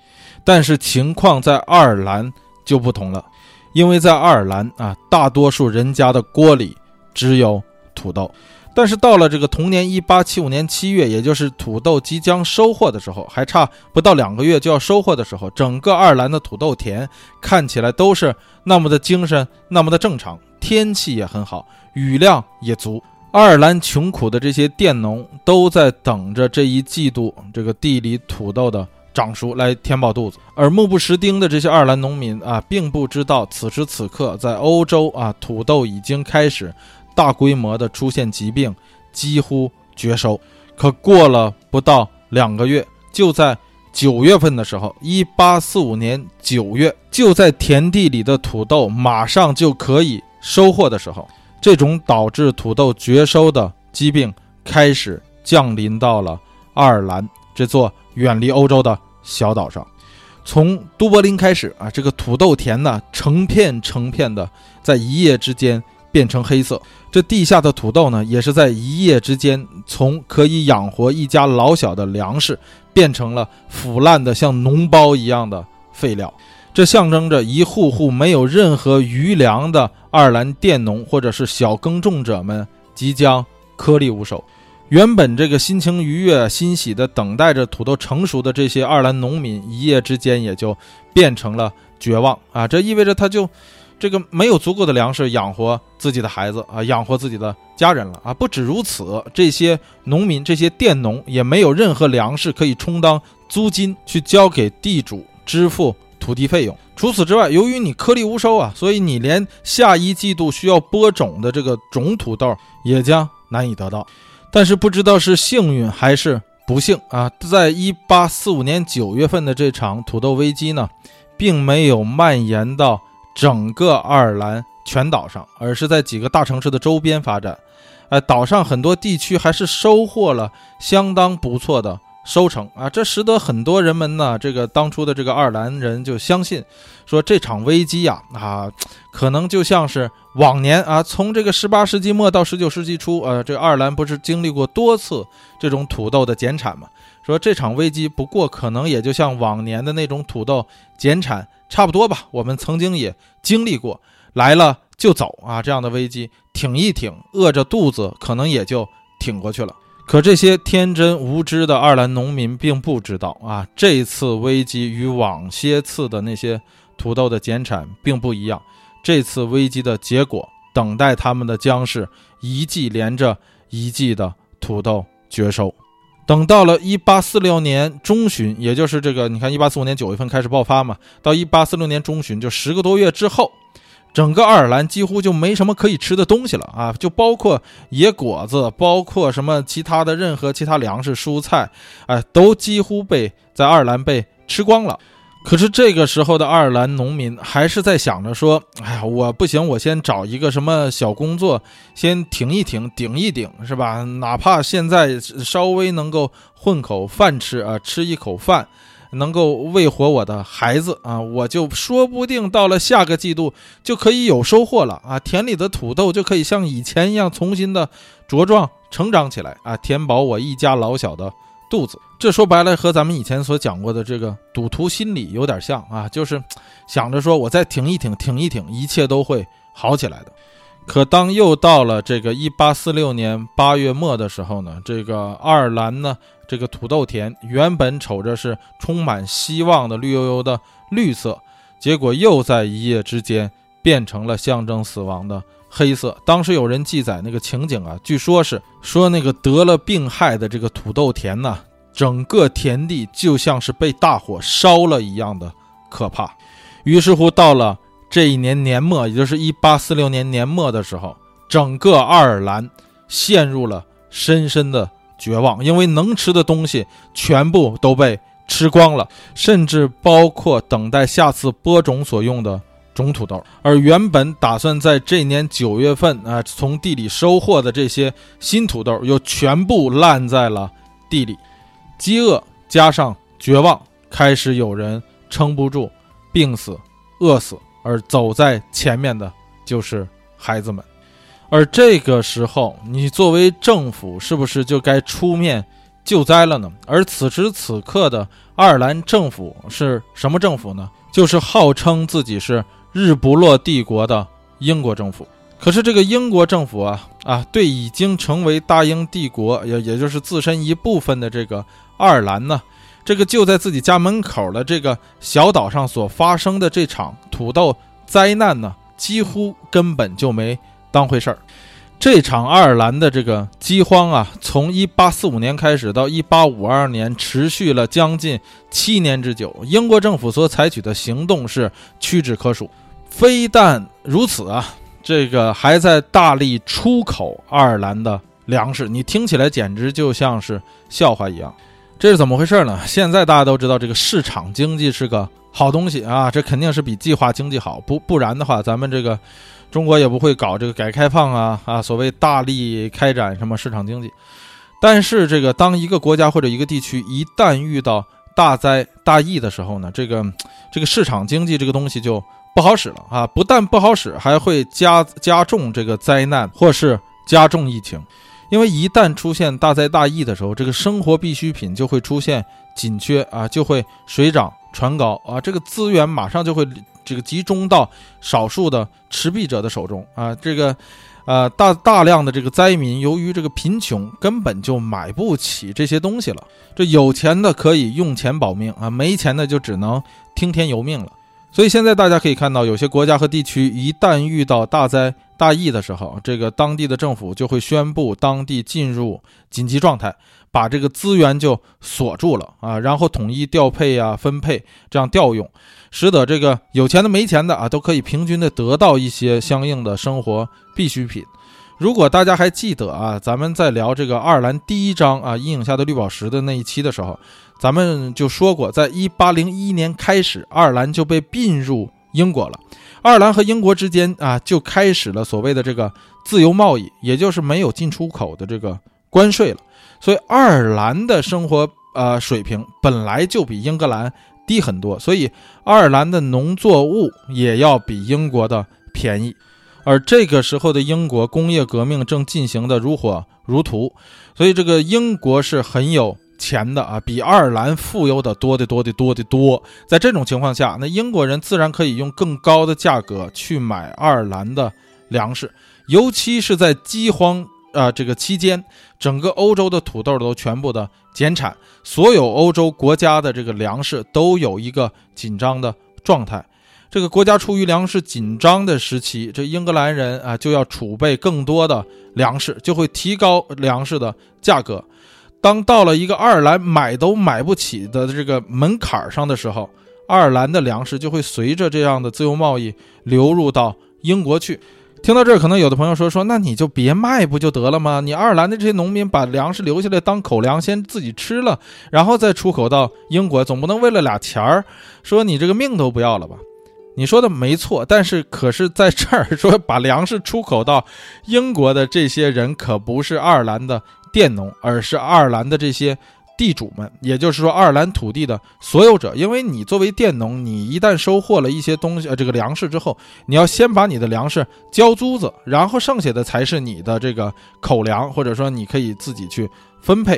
但是情况在爱尔兰就不同了，因为在爱尔兰啊，大多数人家的锅里只有土豆。但是到了这个同年一八七五年七月，也就是土豆即将收获的时候，还差不到两个月就要收获的时候，整个爱尔兰的土豆田看起来都是那么的精神，那么的正常，天气也很好，雨量也足。爱尔兰穷苦的这些佃农都在等着这一季度这个地里土豆的长熟来填饱肚子，而目不识丁的这些爱尔兰农民啊，并不知道此时此刻在欧洲啊，土豆已经开始。大规模的出现疾病，几乎绝收。可过了不到两个月，就在九月份的时候，一八四五年九月，就在田地里的土豆马上就可以收获的时候，这种导致土豆绝收的疾病开始降临到了爱尔兰这座远离欧洲的小岛上。从都柏林开始啊，这个土豆田呢，成片成片的，在一夜之间。变成黑色，这地下的土豆呢，也是在一夜之间从可以养活一家老小的粮食，变成了腐烂的像脓包一样的废料。这象征着一户户没有任何余粮的爱尔兰佃农或者是小耕种者们即将颗粒无收。原本这个心情愉悦、欣喜的等待着土豆成熟的这些爱尔兰农民，一夜之间也就变成了绝望啊！这意味着他就。这个没有足够的粮食养活自己的孩子啊，养活自己的家人了啊！不止如此，这些农民、这些佃农也没有任何粮食可以充当租金去交给地主支付土地费用。除此之外，由于你颗粒无收啊，所以你连下一季度需要播种的这个种土豆也将难以得到。但是不知道是幸运还是不幸啊，在一八四五年九月份的这场土豆危机呢，并没有蔓延到。整个爱尔兰全岛上，而是在几个大城市的周边发展。哎，岛上很多地区还是收获了相当不错的收成啊！这使得很多人们呢，这个当初的这个爱尔兰人就相信，说这场危机呀，啊，可能就像是往年啊，从这个十八世纪末到十九世纪初，呃，这爱尔兰不是经历过多次这种土豆的减产吗？说这场危机不过可能也就像往年的那种土豆减产差不多吧。我们曾经也经历过来了就走啊这样的危机，挺一挺，饿着肚子可能也就挺过去了。可这些天真无知的爱尔兰农民并不知道啊，这次危机与往些次的那些土豆的减产并不一样。这次危机的结果，等待他们的将是一季连着一季的土豆绝收。等到了一八四六年中旬，也就是这个，你看，一八四五年九月份开始爆发嘛，到一八四六年中旬，就十个多月之后。整个爱尔兰几乎就没什么可以吃的东西了啊！就包括野果子，包括什么其他的任何其他粮食、蔬菜，哎，都几乎被在爱尔兰被吃光了。可是这个时候的爱尔兰农民还是在想着说：“哎呀，我不行，我先找一个什么小工作，先挺一挺，顶一顶，是吧？哪怕现在稍微能够混口饭吃啊，吃一口饭。”能够喂活我的孩子啊，我就说不定到了下个季度就可以有收获了啊！田里的土豆就可以像以前一样重新的茁壮成长起来啊，填饱我一家老小的肚子。这说白了和咱们以前所讲过的这个赌徒心理有点像啊，就是 想着说我再挺一挺，挺一挺，一切都会好起来的。可当又到了这个一八四六年八月末的时候呢，这个爱尔兰呢，这个土豆田原本瞅着是充满希望的绿油油的绿色，结果又在一夜之间变成了象征死亡的黑色。当时有人记载那个情景啊，据说是说那个得了病害的这个土豆田呢，整个田地就像是被大火烧了一样的可怕。于是乎到了。这一年年末，也就是一八四六年年末的时候，整个爱尔兰陷入了深深的绝望，因为能吃的东西全部都被吃光了，甚至包括等待下次播种所用的种土豆。而原本打算在这年九月份啊从地里收获的这些新土豆，又全部烂在了地里。饥饿加上绝望，开始有人撑不住，病死、饿死。而走在前面的就是孩子们，而这个时候，你作为政府是不是就该出面救灾了呢？而此时此刻的爱尔兰政府是什么政府呢？就是号称自己是日不落帝国的英国政府。可是这个英国政府啊啊，对已经成为大英帝国，也也就是自身一部分的这个爱尔兰呢？这个就在自己家门口的这个小岛上所发生的这场土豆灾难呢，几乎根本就没当回事儿。这场爱尔兰的这个饥荒啊，从1845年开始到1852年，持续了将近七年之久。英国政府所采取的行动是屈指可数。非但如此啊，这个还在大力出口爱尔兰的粮食，你听起来简直就像是笑话一样。这是怎么回事呢？现在大家都知道，这个市场经济是个好东西啊，这肯定是比计划经济好。不不然的话，咱们这个中国也不会搞这个改革开放啊啊，所谓大力开展什么市场经济。但是，这个当一个国家或者一个地区一旦遇到大灾大疫的时候呢，这个这个市场经济这个东西就不好使了啊！不但不好使，还会加加重这个灾难，或是加重疫情。因为一旦出现大灾大疫的时候，这个生活必需品就会出现紧缺啊，就会水涨船高啊，这个资源马上就会这个集中到少数的持币者的手中啊，这个，呃，大大量的这个灾民由于这个贫穷，根本就买不起这些东西了。这有钱的可以用钱保命啊，没钱的就只能听天由命了。所以现在大家可以看到，有些国家和地区一旦遇到大灾大疫的时候，这个当地的政府就会宣布当地进入紧急状态，把这个资源就锁住了啊，然后统一调配啊、分配这样调用，使得这个有钱的、没钱的啊都可以平均的得到一些相应的生活必需品。如果大家还记得啊，咱们在聊这个爱尔兰第一章啊阴影下的绿宝石的那一期的时候。咱们就说过，在一八零一年开始，爱尔兰就被并入英国了。爱尔兰和英国之间啊，就开始了所谓的这个自由贸易，也就是没有进出口的这个关税了。所以，爱尔兰的生活呃水平本来就比英格兰低很多，所以爱尔兰的农作物也要比英国的便宜。而这个时候的英国工业革命正进行的如火如荼，所以这个英国是很有。钱的啊，比爱尔兰富有的多得多得多得多。在这种情况下，那英国人自然可以用更高的价格去买爱尔兰的粮食，尤其是在饥荒啊这个期间，整个欧洲的土豆都全部的减产，所有欧洲国家的这个粮食都有一个紧张的状态。这个国家处于粮食紧张的时期，这英格兰人啊就要储备更多的粮食，就会提高粮食的价格。当到了一个爱尔兰买都买不起的这个门槛上的时候，爱尔兰的粮食就会随着这样的自由贸易流入到英国去。听到这儿，可能有的朋友说说，那你就别卖不就得了吗？你爱尔兰的这些农民把粮食留下来当口粮，先自己吃了，然后再出口到英国，总不能为了俩钱儿，说你这个命都不要了吧？你说的没错，但是可是在这儿说把粮食出口到英国的这些人可不是爱尔兰的佃农，而是爱尔兰的这些地主们，也就是说爱尔兰土地的所有者。因为你作为佃农，你一旦收获了一些东西，呃，这个粮食之后，你要先把你的粮食交租子，然后剩下的才是你的这个口粮，或者说你可以自己去分配。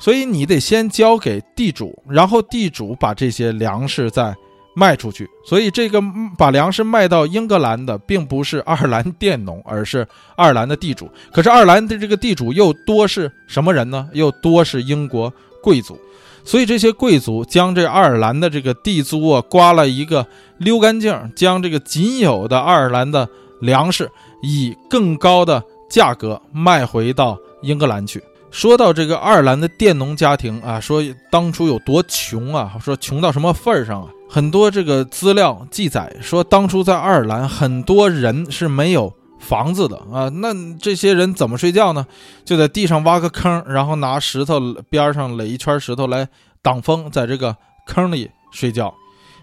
所以你得先交给地主，然后地主把这些粮食在。卖出去，所以这个把粮食卖到英格兰的，并不是爱尔兰佃农，而是爱尔兰的地主。可是爱尔兰的这个地主又多是什么人呢？又多是英国贵族。所以这些贵族将这爱尔兰的这个地租啊刮了一个溜干净，将这个仅有的爱尔兰的粮食以更高的价格卖回到英格兰去。说到这个爱尔兰的佃农家庭啊，说当初有多穷啊，说穷到什么份儿上啊？很多这个资料记载说，当初在爱尔兰很多人是没有房子的啊，那这些人怎么睡觉呢？就在地上挖个坑，然后拿石头边上垒一圈石头来挡风，在这个坑里睡觉。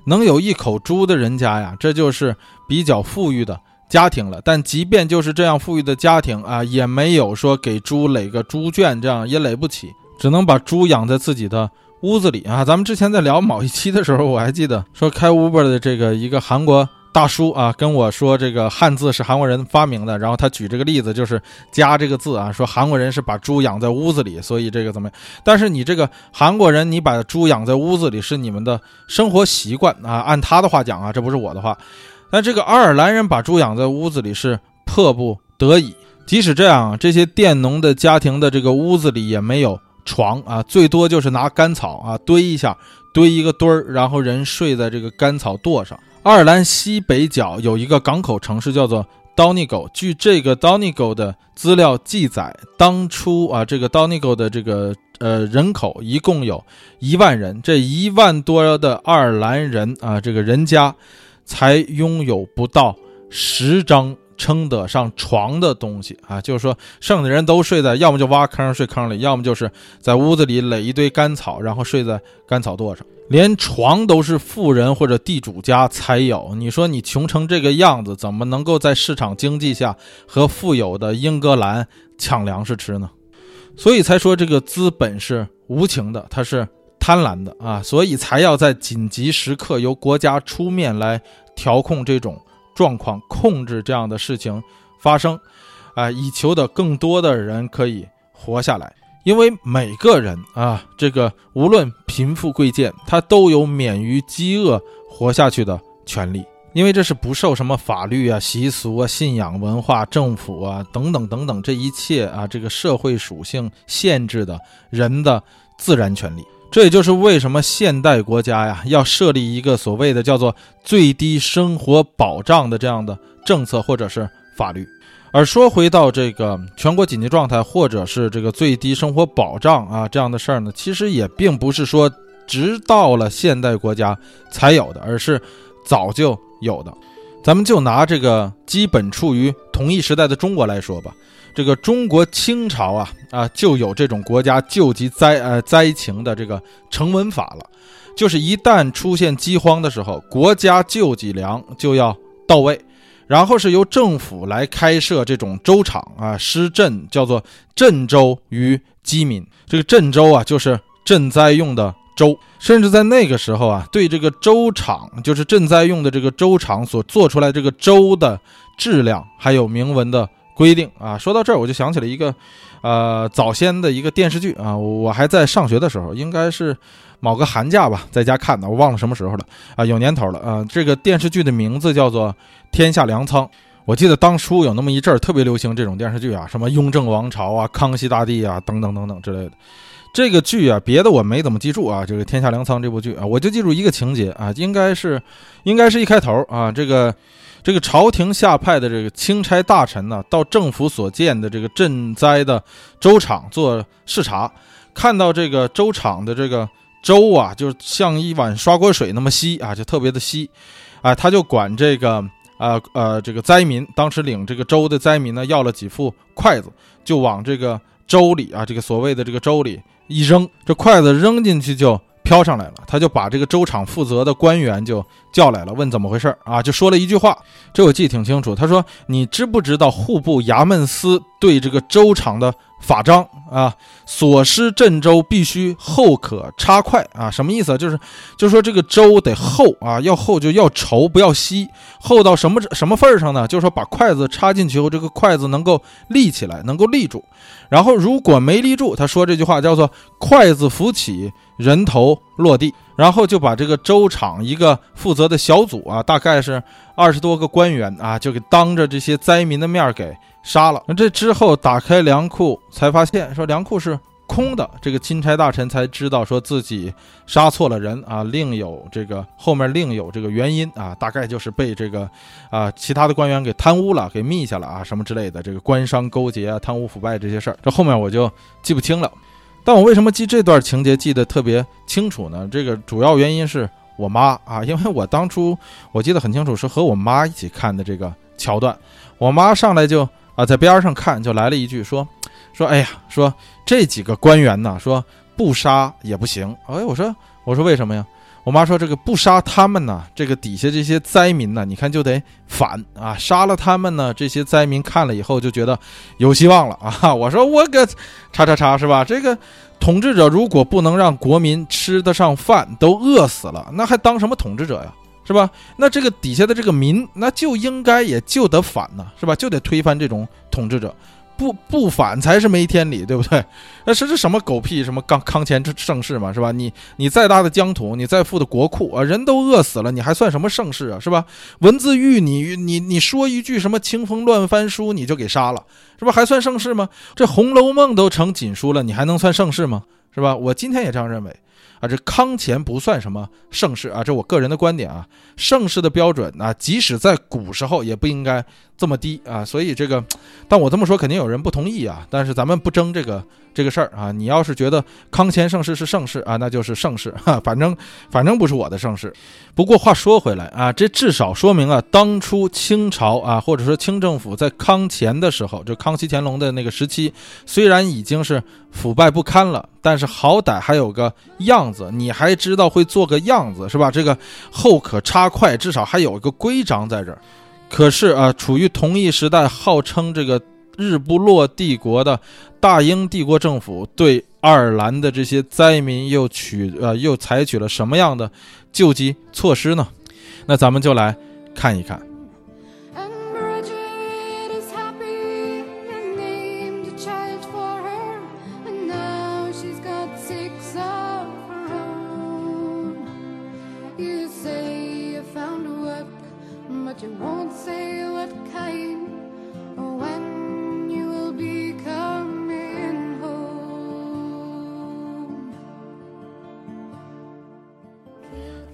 能有一口猪的人家呀，这就是比较富裕的。家庭了，但即便就是这样富裕的家庭啊，也没有说给猪垒个猪圈，这样也垒不起，只能把猪养在自己的屋子里啊。咱们之前在聊某一期的时候，我还记得说开 Uber 的这个一个韩国大叔啊，跟我说这个汉字是韩国人发明的，然后他举这个例子就是加这个字啊，说韩国人是把猪养在屋子里，所以这个怎么样？但是你这个韩国人，你把猪养在屋子里是你们的生活习惯啊，按他的话讲啊，这不是我的话。但这个爱尔兰人把猪养在屋子里是迫不得已。即使这样，这些佃农的家庭的这个屋子里也没有床啊，最多就是拿干草啊堆一下，堆一个堆儿，然后人睡在这个干草垛上。爱尔兰西北角有一个港口城市叫做 Donegal。据这个 Donegal 的资料记载，当初啊，这个 Donegal 的这个呃人口一共有一万人，这一万多的爱尔兰人啊，这个人家。才拥有不到十张称得上床的东西啊，就是说，剩的人都睡在，要么就挖坑睡坑里，要么就是在屋子里垒一堆干草，然后睡在干草垛上。连床都是富人或者地主家才有。你说你穷成这个样子，怎么能够在市场经济下和富有的英格兰抢粮食吃呢？所以才说这个资本是无情的，它是。贪婪的啊，所以才要在紧急时刻由国家出面来调控这种状况，控制这样的事情发生，啊，以求得更多的人可以活下来。因为每个人啊，这个无论贫富贵贱，他都有免于饥饿活下去的权利。因为这是不受什么法律啊、习俗啊、信仰、文化、政府啊等等等等这一切啊这个社会属性限制的人的自然权利。这也就是为什么现代国家呀要设立一个所谓的叫做最低生活保障的这样的政策或者是法律。而说回到这个全国紧急状态或者是这个最低生活保障啊这样的事儿呢，其实也并不是说直到了现代国家才有的，而是早就有的。咱们就拿这个基本处于同一时代的中国来说吧。这个中国清朝啊啊就有这种国家救济灾呃灾情的这个成文法了，就是一旦出现饥荒的时候，国家救济粮就要到位，然后是由政府来开设这种州场啊施赈，叫做赈州于饥民。这个赈州啊就是赈灾用的州，甚至在那个时候啊，对这个州场就是赈灾用的这个州场所做出来这个粥的质量还有明文的。规定啊。说到这儿，我就想起了一个，呃，早先的一个电视剧啊，我还在上学的时候，应该是某个寒假吧，在家看的，我忘了什么时候了啊，有年头了啊。这个电视剧的名字叫做《天下粮仓》。我记得当初有那么一阵儿特别流行这种电视剧啊，什么雍正王朝啊、康熙大帝啊等等等等之类的。这个剧啊，别的我没怎么记住啊，这个《天下粮仓》这部剧啊，我就记住一个情节啊，应该是，应该是一开头啊，这个这个朝廷下派的这个钦差大臣呢，到政府所建的这个赈灾的粥厂做视察，看到这个粥厂的这个粥啊，就像一碗刷锅水那么稀啊，就特别的稀，啊，他就管这个。啊呃，这个灾民当时领这个粥的灾民呢，要了几副筷子，就往这个粥里啊，这个所谓的这个粥里一扔，这筷子扔进去就飘上来了。他就把这个粥厂负责的官员就叫来了，问怎么回事啊？就说了一句话，这我记得挺清楚。他说：“你知不知道户部衙门司对这个粥厂的？”法章啊，所施镇州必须厚可插筷啊，什么意思？就是，就是说这个粥得厚啊，要厚就要稠，不要稀。厚到什么什么份儿上呢？就是说把筷子插进去后，这个筷子能够立起来，能够立住。然后如果没立住，他说这句话叫做“筷子浮起，人头落地”。然后就把这个粥厂一个负责的小组啊，大概是二十多个官员啊，就给当着这些灾民的面给。杀了那这之后，打开粮库才发现说粮库是空的。这个钦差大臣才知道说自己杀错了人啊，另有这个后面另有这个原因啊，大概就是被这个啊其他的官员给贪污了，给密下了啊什么之类的，这个官商勾结啊、贪污腐败这些事儿。这后面我就记不清了。但我为什么记这段情节记得特别清楚呢？这个主要原因是我妈啊，因为我当初我记得很清楚，是和我妈一起看的这个桥段。我妈上来就。啊，在边上看，就来了一句说：“说，哎呀，说这几个官员呢，说不杀也不行。哎，我说，我说为什么呀？我妈说这个不杀他们呢，这个底下这些灾民呢，你看就得反啊，杀了他们呢，这些灾民看了以后就觉得有希望了啊。我说我个叉叉叉是吧？这个统治者如果不能让国民吃得上饭，都饿死了，那还当什么统治者呀？”是吧？那这个底下的这个民，那就应该也就得反呢，是吧？就得推翻这种统治者，不不反才是没天理，对不对？那是这什么狗屁什么康康乾盛世嘛，是吧？你你再大的疆土，你再富的国库啊，人都饿死了，你还算什么盛世啊？是吧？文字狱，你你你说一句什么清风乱翻书，你就给杀了，是不？还算盛世吗？这《红楼梦》都成锦书了，你还能算盛世吗？是吧？我今天也这样认为。啊，这康乾不算什么盛世啊，这我个人的观点啊。盛世的标准啊，即使在古时候也不应该这么低啊。所以这个，但我这么说肯定有人不同意啊。但是咱们不争这个这个事儿啊。你要是觉得康乾盛世是盛世啊，那就是盛世 哈。反正反正不是我的盛世。不过话说回来啊，这至少说明啊，当初清朝啊，或者说清政府在康乾的时候，就康熙乾隆的那个时期，虽然已经是腐败不堪了，但是好歹还有个样子，你还知道会做个样子是吧？这个后可插。筷，至少还有一个规章在这儿。可是啊，处于同一时代，号称这个日不落帝国的大英帝国政府，对爱尔兰的这些灾民又取呃又采取了什么样的救济措施呢？那咱们就来看一看。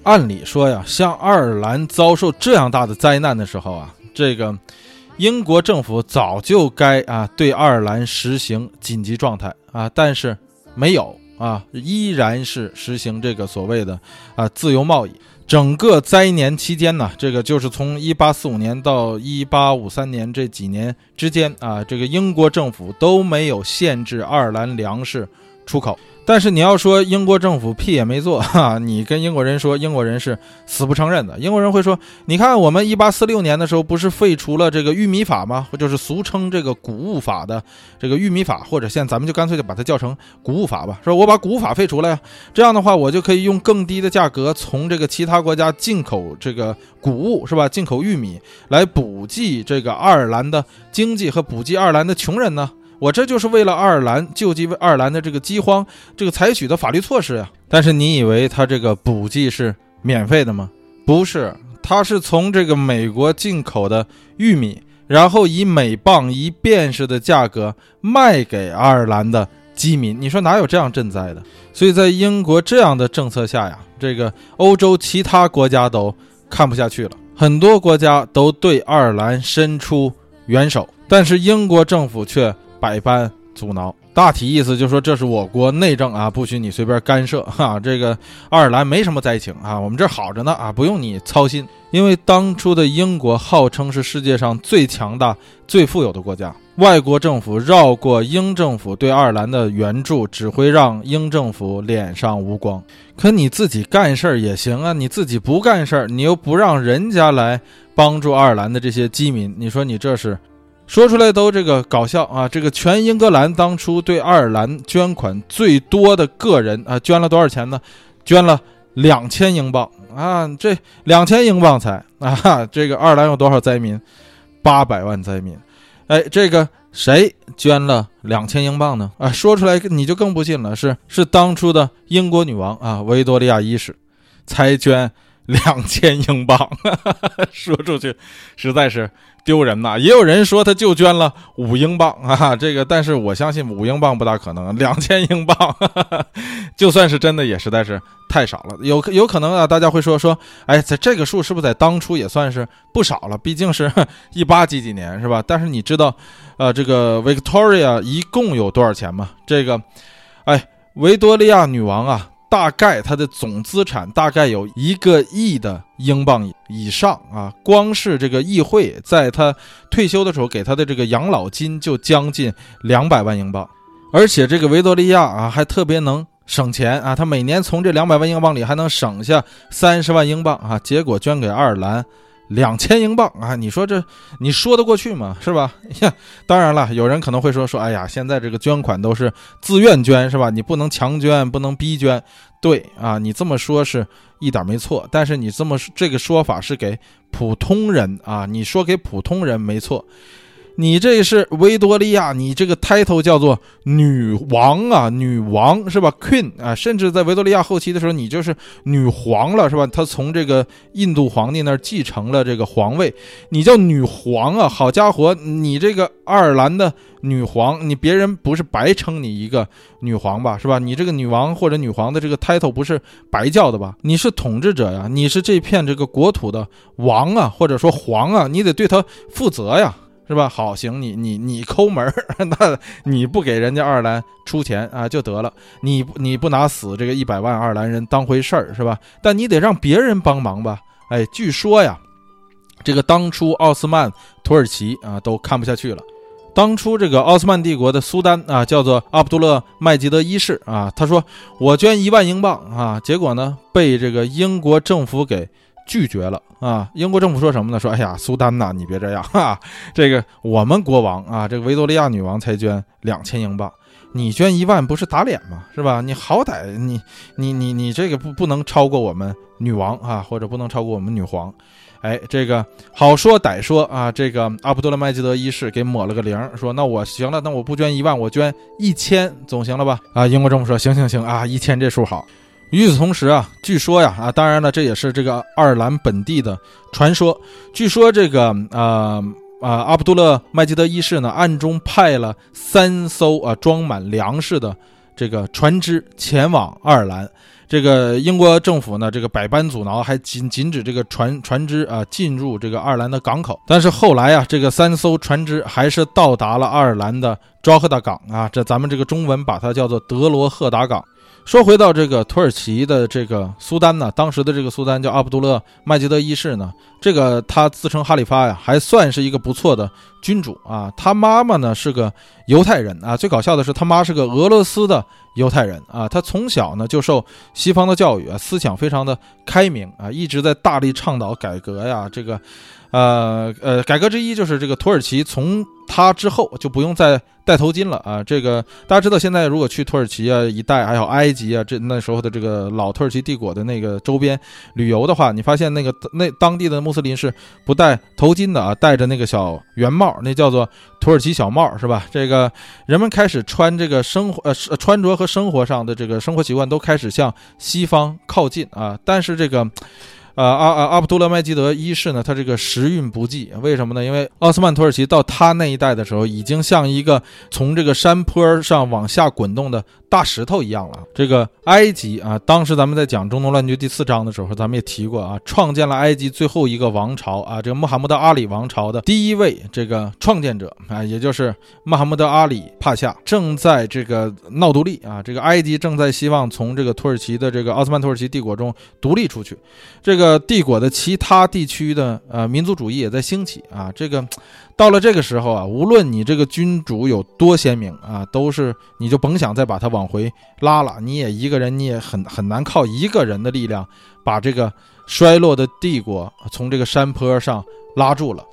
按理说呀，像爱尔兰遭受这样大的灾难的时候啊，这个英国政府早就该啊对爱尔兰实行紧急状态啊，但是没有啊，依然是实行这个所谓的啊自由贸易。整个灾年期间呢，这个就是从一八四五年到一八五三年这几年之间啊，这个英国政府都没有限制爱尔兰粮食出口。但是你要说英国政府屁也没做 哈，你跟英国人说，英国人是死不承认的。英国人会说，你看我们一八四六年的时候不是废除了这个玉米法吗？就是俗称这个谷物法的这个玉米法，或者现在咱们就干脆就把它叫成谷物法吧，说我把谷物法废除了呀，这样的话我就可以用更低的价格从这个其他国家进口这个谷物是吧？进口玉米来补济这个爱尔兰的经济和补济爱尔兰的穷人呢？我这就是为了爱尔兰救济爱尔兰的这个饥荒，这个采取的法律措施呀。但是你以为他这个补给是免费的吗？不是，他是从这个美国进口的玉米，然后以每磅一便士的价格卖给爱尔兰的饥民。你说哪有这样赈灾的？所以在英国这样的政策下呀，这个欧洲其他国家都看不下去了，很多国家都对爱尔兰伸出援手，但是英国政府却。百般阻挠，大体意思就是说这是我国内政啊，不许你随便干涉哈。这个爱尔兰没什么灾情啊，我们这好着呢啊，不用你操心。因为当初的英国号称是世界上最强大、最富有的国家，外国政府绕过英政府对爱尔兰的援助，只会让英政府脸上无光。可你自己干事儿也行啊，你自己不干事儿，你又不让人家来帮助爱尔兰的这些饥民，你说你这是？说出来都这个搞笑啊！这个全英格兰当初对爱尔兰捐款最多的个人啊，捐了多少钱呢？捐了两千英镑啊！这两千英镑才啊！这个爱尔兰有多少灾民？八百万灾民。哎，这个谁捐了两千英镑呢？啊，说出来你就更不信了，是是当初的英国女王啊，维多利亚一世才捐 两千英镑。说出去实在是。丢人呐！也有人说他就捐了五英镑 啊，这个，但是我相信五英镑不大可能，两千英镑，就算是真的也实在是太少了。有有可能啊，大家会说说，哎，在这个数是不是在当初也算是不少了？毕竟是一八几几年是吧？但是你知道，呃，这个 Victoria 一共有多少钱吗？这个，哎，维多利亚女王啊。大概他的总资产大概有一个亿的英镑以上啊，光是这个议会在他退休的时候给他的这个养老金就将近两百万英镑，而且这个维多利亚啊还特别能省钱啊，他每年从这两百万英镑里还能省下三十万英镑啊，结果捐给爱尔兰。两千英镑啊！你说这你说得过去吗？是吧？呀，当然了，有人可能会说说，哎呀，现在这个捐款都是自愿捐，是吧？你不能强捐，不能逼捐。对啊，你这么说是一点没错，但是你这么这个说法是给普通人啊，你说给普通人没错。你这是维多利亚，你这个 title 叫做女王啊，女王是吧？Queen 啊，甚至在维多利亚后期的时候，你就是女皇了是吧？她从这个印度皇帝那儿继承了这个皇位，你叫女皇啊！好家伙，你这个爱尔兰的女皇，你别人不是白称你一个女皇吧？是吧？你这个女王或者女皇的这个 title 不是白叫的吧？你是统治者呀，你是这片这个国土的王啊，或者说皇啊，你得对他负责呀。是吧？好，行，你你你抠门儿，那你不给人家爱尔兰出钱啊就得了，你你不拿死这个一百万爱尔兰人当回事儿是吧？但你得让别人帮忙吧？哎，据说呀，这个当初奥斯曼土耳其啊都看不下去了，当初这个奥斯曼帝国的苏丹啊叫做阿卜杜勒麦吉德一世啊，他说我捐一万英镑啊，结果呢被这个英国政府给。拒绝了啊！英国政府说什么呢？说哎呀，苏丹呐，你别这样 哈！这个我们国王啊，这个维多利亚女王才捐两千英镑，你捐一万不是打脸吗？是吧？你好歹你你你你这个不不能超过我们女王啊，或者不能超过我们女皇。哎，这个好说歹说啊，这个阿卜杜勒麦吉德一世给抹了个零，说那我行了，那我不捐一万，我捐一千总行了吧？啊，英国政府说行行行啊，一千这数好。与此同时啊，据说呀啊，当然了，这也是这个爱尔兰本地的传说。据说这个啊啊，阿卜杜勒麦吉德一世呢，暗中派了三艘啊装满粮食的这个船只前往爱尔兰。这个英国政府呢，这个百般阻挠，还禁禁止这个船船只啊进入这个爱尔兰的港口。但是后来啊，这个三艘船只还是到达了爱尔兰的昭赫达港啊，这咱们这个中文把它叫做德罗赫达港。说回到这个土耳其的这个苏丹呢，当时的这个苏丹叫阿卜杜勒麦吉德一世呢，这个他自称哈里发呀，还算是一个不错的君主啊。他妈妈呢是个犹太人啊，最搞笑的是他妈是个俄罗斯的犹太人啊。他从小呢就受西方的教育啊，思想非常的开明啊，一直在大力倡导改革呀，这个。呃呃，改革之一就是这个土耳其从他之后就不用再戴头巾了啊。这个大家知道，现在如果去土耳其啊一带，还有埃及啊，这那时候的这个老土耳其帝国的那个周边旅游的话，你发现那个那当地的穆斯林是不戴头巾的啊，戴着那个小圆帽，那叫做土耳其小帽，是吧？这个人们开始穿这个生活呃穿着和生活上的这个生活习惯都开始向西方靠近啊，但是这个。呃，阿阿阿卜杜勒麦基德一世呢，他这个时运不济，为什么呢？因为奥斯曼土耳其到他那一代的时候，已经像一个从这个山坡上往下滚动的。大石头一样了。这个埃及啊，当时咱们在讲中东乱局第四章的时候，咱们也提过啊，创建了埃及最后一个王朝啊，这个穆罕默德阿里王朝的第一位这个创建者啊，也就是穆罕默德阿里帕夏，正在这个闹独立啊。这个埃及正在希望从这个土耳其的这个奥斯曼土耳其帝国中独立出去。这个帝国的其他地区的呃民族主义也在兴起啊。这个。到了这个时候啊，无论你这个君主有多鲜明啊，都是你就甭想再把他往回拉了。你也一个人，你也很很难靠一个人的力量把这个衰落的帝国从这个山坡上拉住了。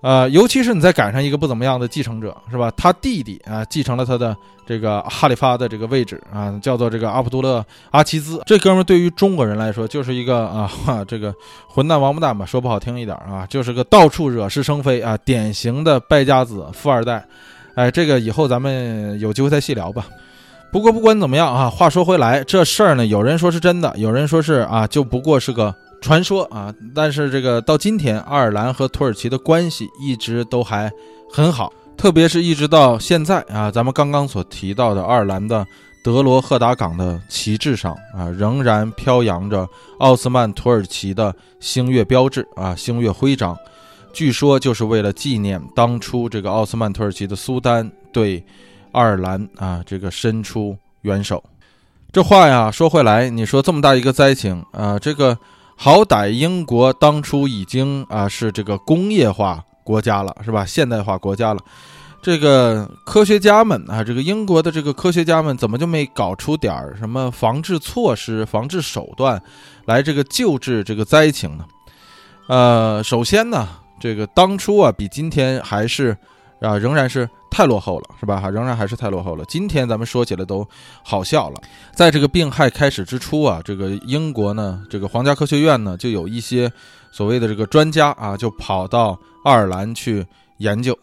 呃，尤其是你再赶上一个不怎么样的继承者，是吧？他弟弟啊，继承了他的这个哈里发的这个位置啊，叫做这个阿卜杜勒阿齐兹。这哥们对于中国人来说，就是一个啊，这个混蛋王八蛋吧，说不好听一点啊，就是个到处惹是生非啊，典型的败家子、富二代。哎，这个以后咱们有机会再细聊吧。不过不管怎么样啊，话说回来，这事儿呢，有人说是真的，有人说是啊，就不过是个。传说啊，但是这个到今天，爱尔兰和土耳其的关系一直都还很好，特别是一直到现在啊，咱们刚刚所提到的爱尔兰的德罗赫达港的旗帜上啊，仍然飘扬着奥斯曼土耳其的星月标志啊，星月徽章，据说就是为了纪念当初这个奥斯曼土耳其的苏丹对爱尔兰啊这个伸出援手。这话呀说回来，你说这么大一个灾情啊，这个。好歹英国当初已经啊是这个工业化国家了，是吧？现代化国家了，这个科学家们啊，这个英国的这个科学家们怎么就没搞出点儿什么防治措施、防治手段来这个救治这个灾情呢？呃，首先呢，这个当初啊比今天还是。啊，仍然是太落后了，是吧？哈，仍然还是太落后了。今天咱们说起来都好笑了。在这个病害开始之初啊，这个英国呢，这个皇家科学院呢，就有一些所谓的这个专家啊，就跑到爱尔兰去研究。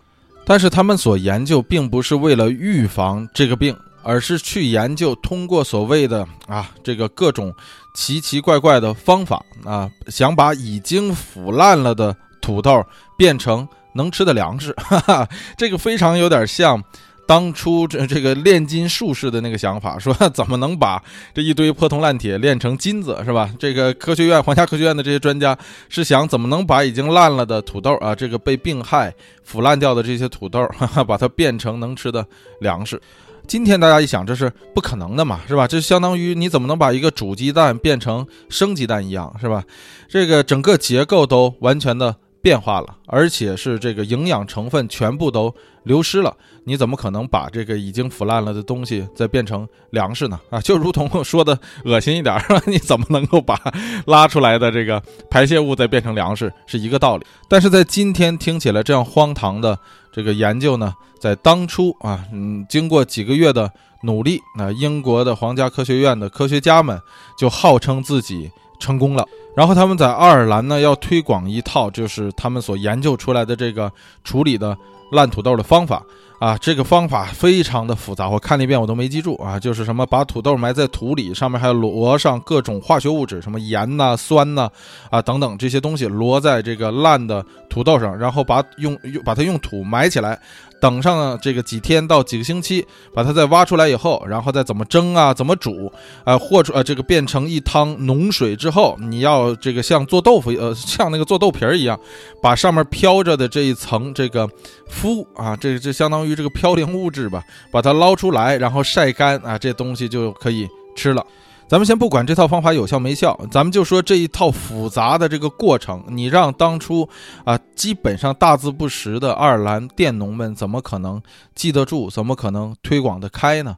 但是他们所研究并不是为了预防这个病，而是去研究通过所谓的啊这个各种奇奇怪怪的方法啊，想把已经腐烂了的土豆变成。能吃的粮食，哈哈，这个非常有点像当初这这个炼金术士的那个想法，说 怎么能把这一堆破铜烂铁炼成金子，是吧？这个科学院皇家科学院的这些专家是想怎么能把已经烂了的土豆啊，这个被病害腐烂掉的这些土豆，哈哈，把它变成能吃的粮食。今天大家一想，这是不可能的嘛，是吧？这相当于你怎么能把一个煮鸡蛋变成生鸡蛋一样，是吧？这个整个结构都完全的。变化了，而且是这个营养成分全部都流失了。你怎么可能把这个已经腐烂了的东西再变成粮食呢？啊，就如同说的恶心一点，你怎么能够把拉出来的这个排泄物再变成粮食，是一个道理。但是在今天听起来这样荒唐的这个研究呢，在当初啊，嗯，经过几个月的努力，那英国的皇家科学院的科学家们就号称自己成功了。然后他们在爱尔兰呢，要推广一套就是他们所研究出来的这个处理的烂土豆的方法啊，这个方法非常的复杂，我看了一遍我都没记住啊，就是什么把土豆埋在土里，上面还要摞上各种化学物质，什么盐呐、酸呐啊等等这些东西，摞在这个烂的土豆上，然后把用用把它用土埋起来。等上这个几天到几个星期，把它再挖出来以后，然后再怎么蒸啊，怎么煮啊，或者呃这个变成一汤浓水之后，你要这个像做豆腐呃像那个做豆皮儿一样，把上面飘着的这一层这个麸啊，这这相当于这个嘌呤物质吧，把它捞出来，然后晒干啊，这东西就可以吃了。咱们先不管这套方法有效没效，咱们就说这一套复杂的这个过程，你让当初啊基本上大字不识的爱尔兰佃农们怎么可能记得住？怎么可能推广得开呢？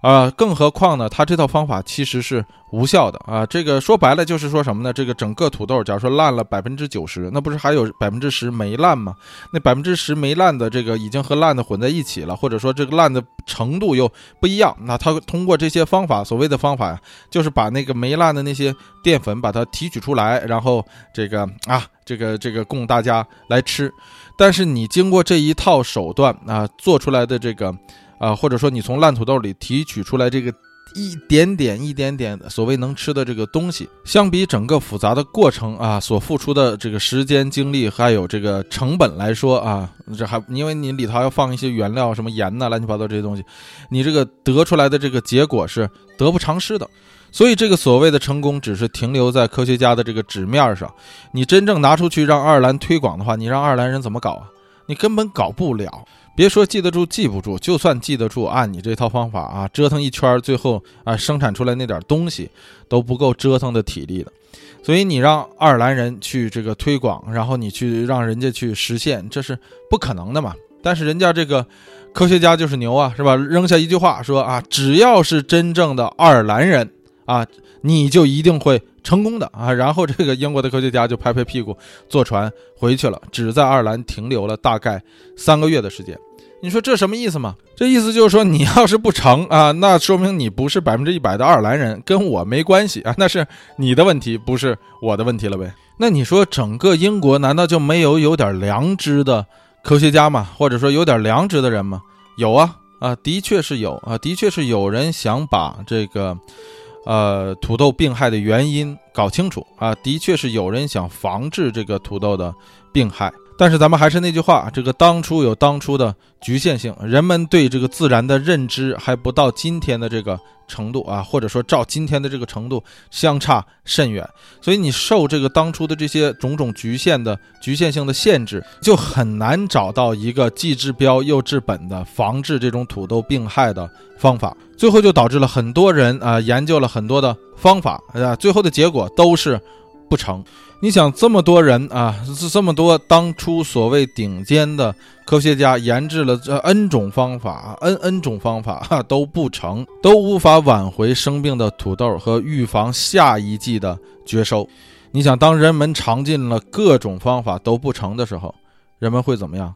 啊，更何况呢，他这套方法其实是无效的啊！这个说白了就是说什么呢？这个整个土豆，假如说烂了百分之九十，那不是还有百分之十没烂吗？那百分之十没烂的这个已经和烂的混在一起了，或者说这个烂的程度又不一样，那他通过这些方法，所谓的方法呀，就是把那个没烂的那些淀粉把它提取出来，然后这个啊，这个这个供大家来吃。但是你经过这一套手段啊，做出来的这个。啊，或者说你从烂土豆里提取出来这个一点点、一点点所谓能吃的这个东西，相比整个复杂的过程啊，所付出的这个时间、精力还有这个成本来说啊，这还因为你里头要放一些原料，什么盐呐、乱七八糟这些东西，你这个得出来的这个结果是得不偿失的。所以这个所谓的成功，只是停留在科学家的这个纸面上。你真正拿出去让爱尔兰推广的话，你让爱尔兰人怎么搞啊？你根本搞不了。别说记得住记不住，就算记得住，按你这套方法啊，折腾一圈，最后啊生产出来那点东西都不够折腾的体力的。所以你让爱尔兰人去这个推广，然后你去让人家去实现，这是不可能的嘛。但是人家这个科学家就是牛啊，是吧？扔下一句话说啊，只要是真正的爱尔兰人啊，你就一定会成功的啊。然后这个英国的科学家就拍拍屁股坐船回去了，只在爱尔兰停留了大概三个月的时间。你说这什么意思吗？这意思就是说，你要是不成啊，那说明你不是百分之一百的爱尔兰人，跟我没关系啊，那是你的问题，不是我的问题了呗？那你说整个英国难道就没有有点良知的科学家吗？或者说有点良知的人吗？有啊，啊，的确是有啊，的确是有人想把这个，呃，土豆病害的原因搞清楚啊，的确是有人想防治这个土豆的病害。但是咱们还是那句话，这个当初有当初的局限性，人们对这个自然的认知还不到今天的这个程度啊，或者说照今天的这个程度相差甚远，所以你受这个当初的这些种种局限的局限性的限制，就很难找到一个既治标又治本的防治这种土豆病害的方法，最后就导致了很多人啊研究了很多的方法啊，最后的结果都是不成。你想这么多人啊，是这么多当初所谓顶尖的科学家研制了这 n 种方法，n n 种方法哈都不成，都无法挽回生病的土豆和预防下一季的绝收。你想，当人们尝尽了各种方法都不成的时候，人们会怎么样？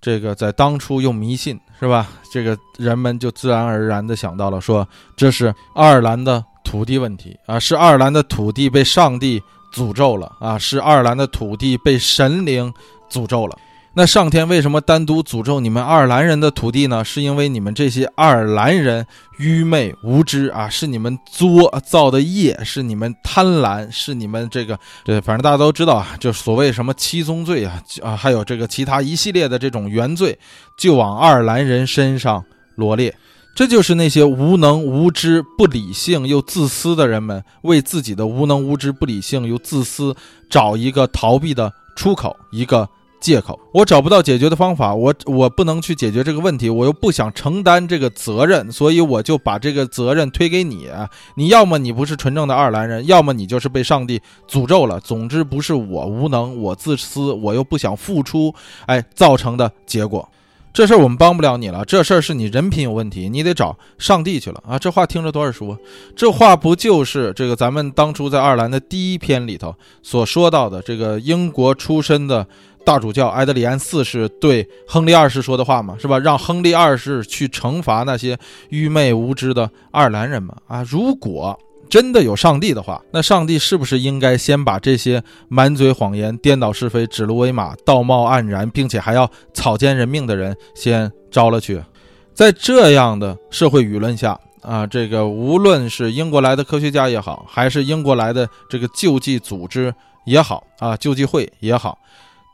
这个在当初又迷信是吧？这个人们就自然而然的想到了说，这是爱尔兰的土地问题啊，是爱尔兰的土地被上帝。诅咒了啊！是爱尔兰的土地被神灵诅咒了。那上天为什么单独诅咒你们爱尔兰人的土地呢？是因为你们这些爱尔兰人愚昧无知啊！是你们作造的业，是你们贪婪，是你们这个对，反正大家都知道啊，就所谓什么七宗罪啊啊，还有这个其他一系列的这种原罪，就往爱尔兰人身上罗列。这就是那些无能、无知、不理性又自私的人们为自己的无能、无知、不理性又自私找一个逃避的出口，一个借口。我找不到解决的方法，我我不能去解决这个问题，我又不想承担这个责任，所以我就把这个责任推给你。你要么你不是纯正的爱尔兰人，要么你就是被上帝诅咒了。总之不是我无能、我自私、我又不想付出，哎，造成的结果。这事儿我们帮不了你了，这事儿是你人品有问题，你得找上帝去了啊！这话听着多耳熟，这话不就是这个咱们当初在爱尔兰的第一篇里头所说到的这个英国出身的大主教埃德里安四世对亨利二世说的话吗？是吧？让亨利二世去惩罚那些愚昧无知的爱尔兰人吗？啊，如果。真的有上帝的话，那上帝是不是应该先把这些满嘴谎言、颠倒是非、指鹿为马、道貌岸然，并且还要草菅人命的人先招了去？在这样的社会舆论下啊，这个无论是英国来的科学家也好，还是英国来的这个救济组织也好啊，救济会也好，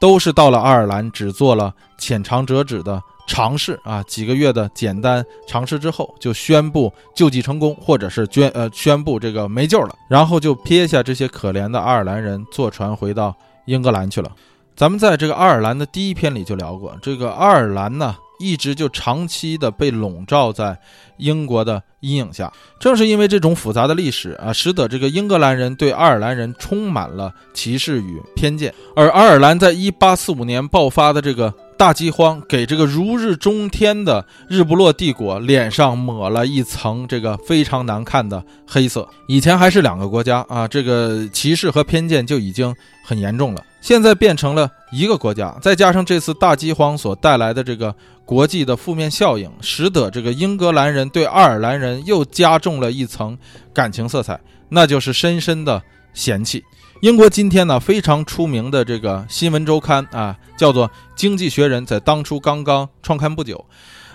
都是到了爱尔兰只做了浅尝辄止的。尝试啊，几个月的简单尝试之后，就宣布救济成功，或者是捐呃宣布这个没救了，然后就撇下这些可怜的爱尔兰人，坐船回到英格兰去了。咱们在这个爱尔兰的第一篇里就聊过，这个爱尔兰呢，一直就长期的被笼罩在英国的阴影下。正是因为这种复杂的历史啊，使得这个英格兰人对爱尔兰人充满了歧视与偏见。而爱尔兰在1845年爆发的这个。大饥荒给这个如日中天的日不落帝国脸上抹了一层这个非常难看的黑色。以前还是两个国家啊，这个歧视和偏见就已经很严重了。现在变成了一个国家，再加上这次大饥荒所带来的这个国际的负面效应，使得这个英格兰人对爱尔兰人又加重了一层感情色彩，那就是深深的嫌弃。英国今天呢非常出名的这个新闻周刊啊，叫做《经济学人》，在当初刚刚创刊不久，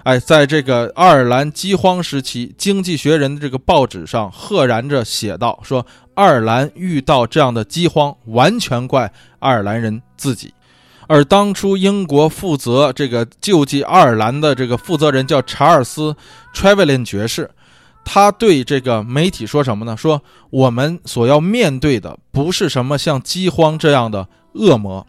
哎，在这个爱尔兰饥荒时期，《经济学人》的这个报纸上赫然着写道：说爱尔兰遇到这样的饥荒，完全怪爱尔兰人自己。而当初英国负责这个救济爱尔兰的这个负责人叫查尔斯·特维林爵士。他对这个媒体说什么呢？说我们所要面对的不是什么像饥荒这样的恶魔，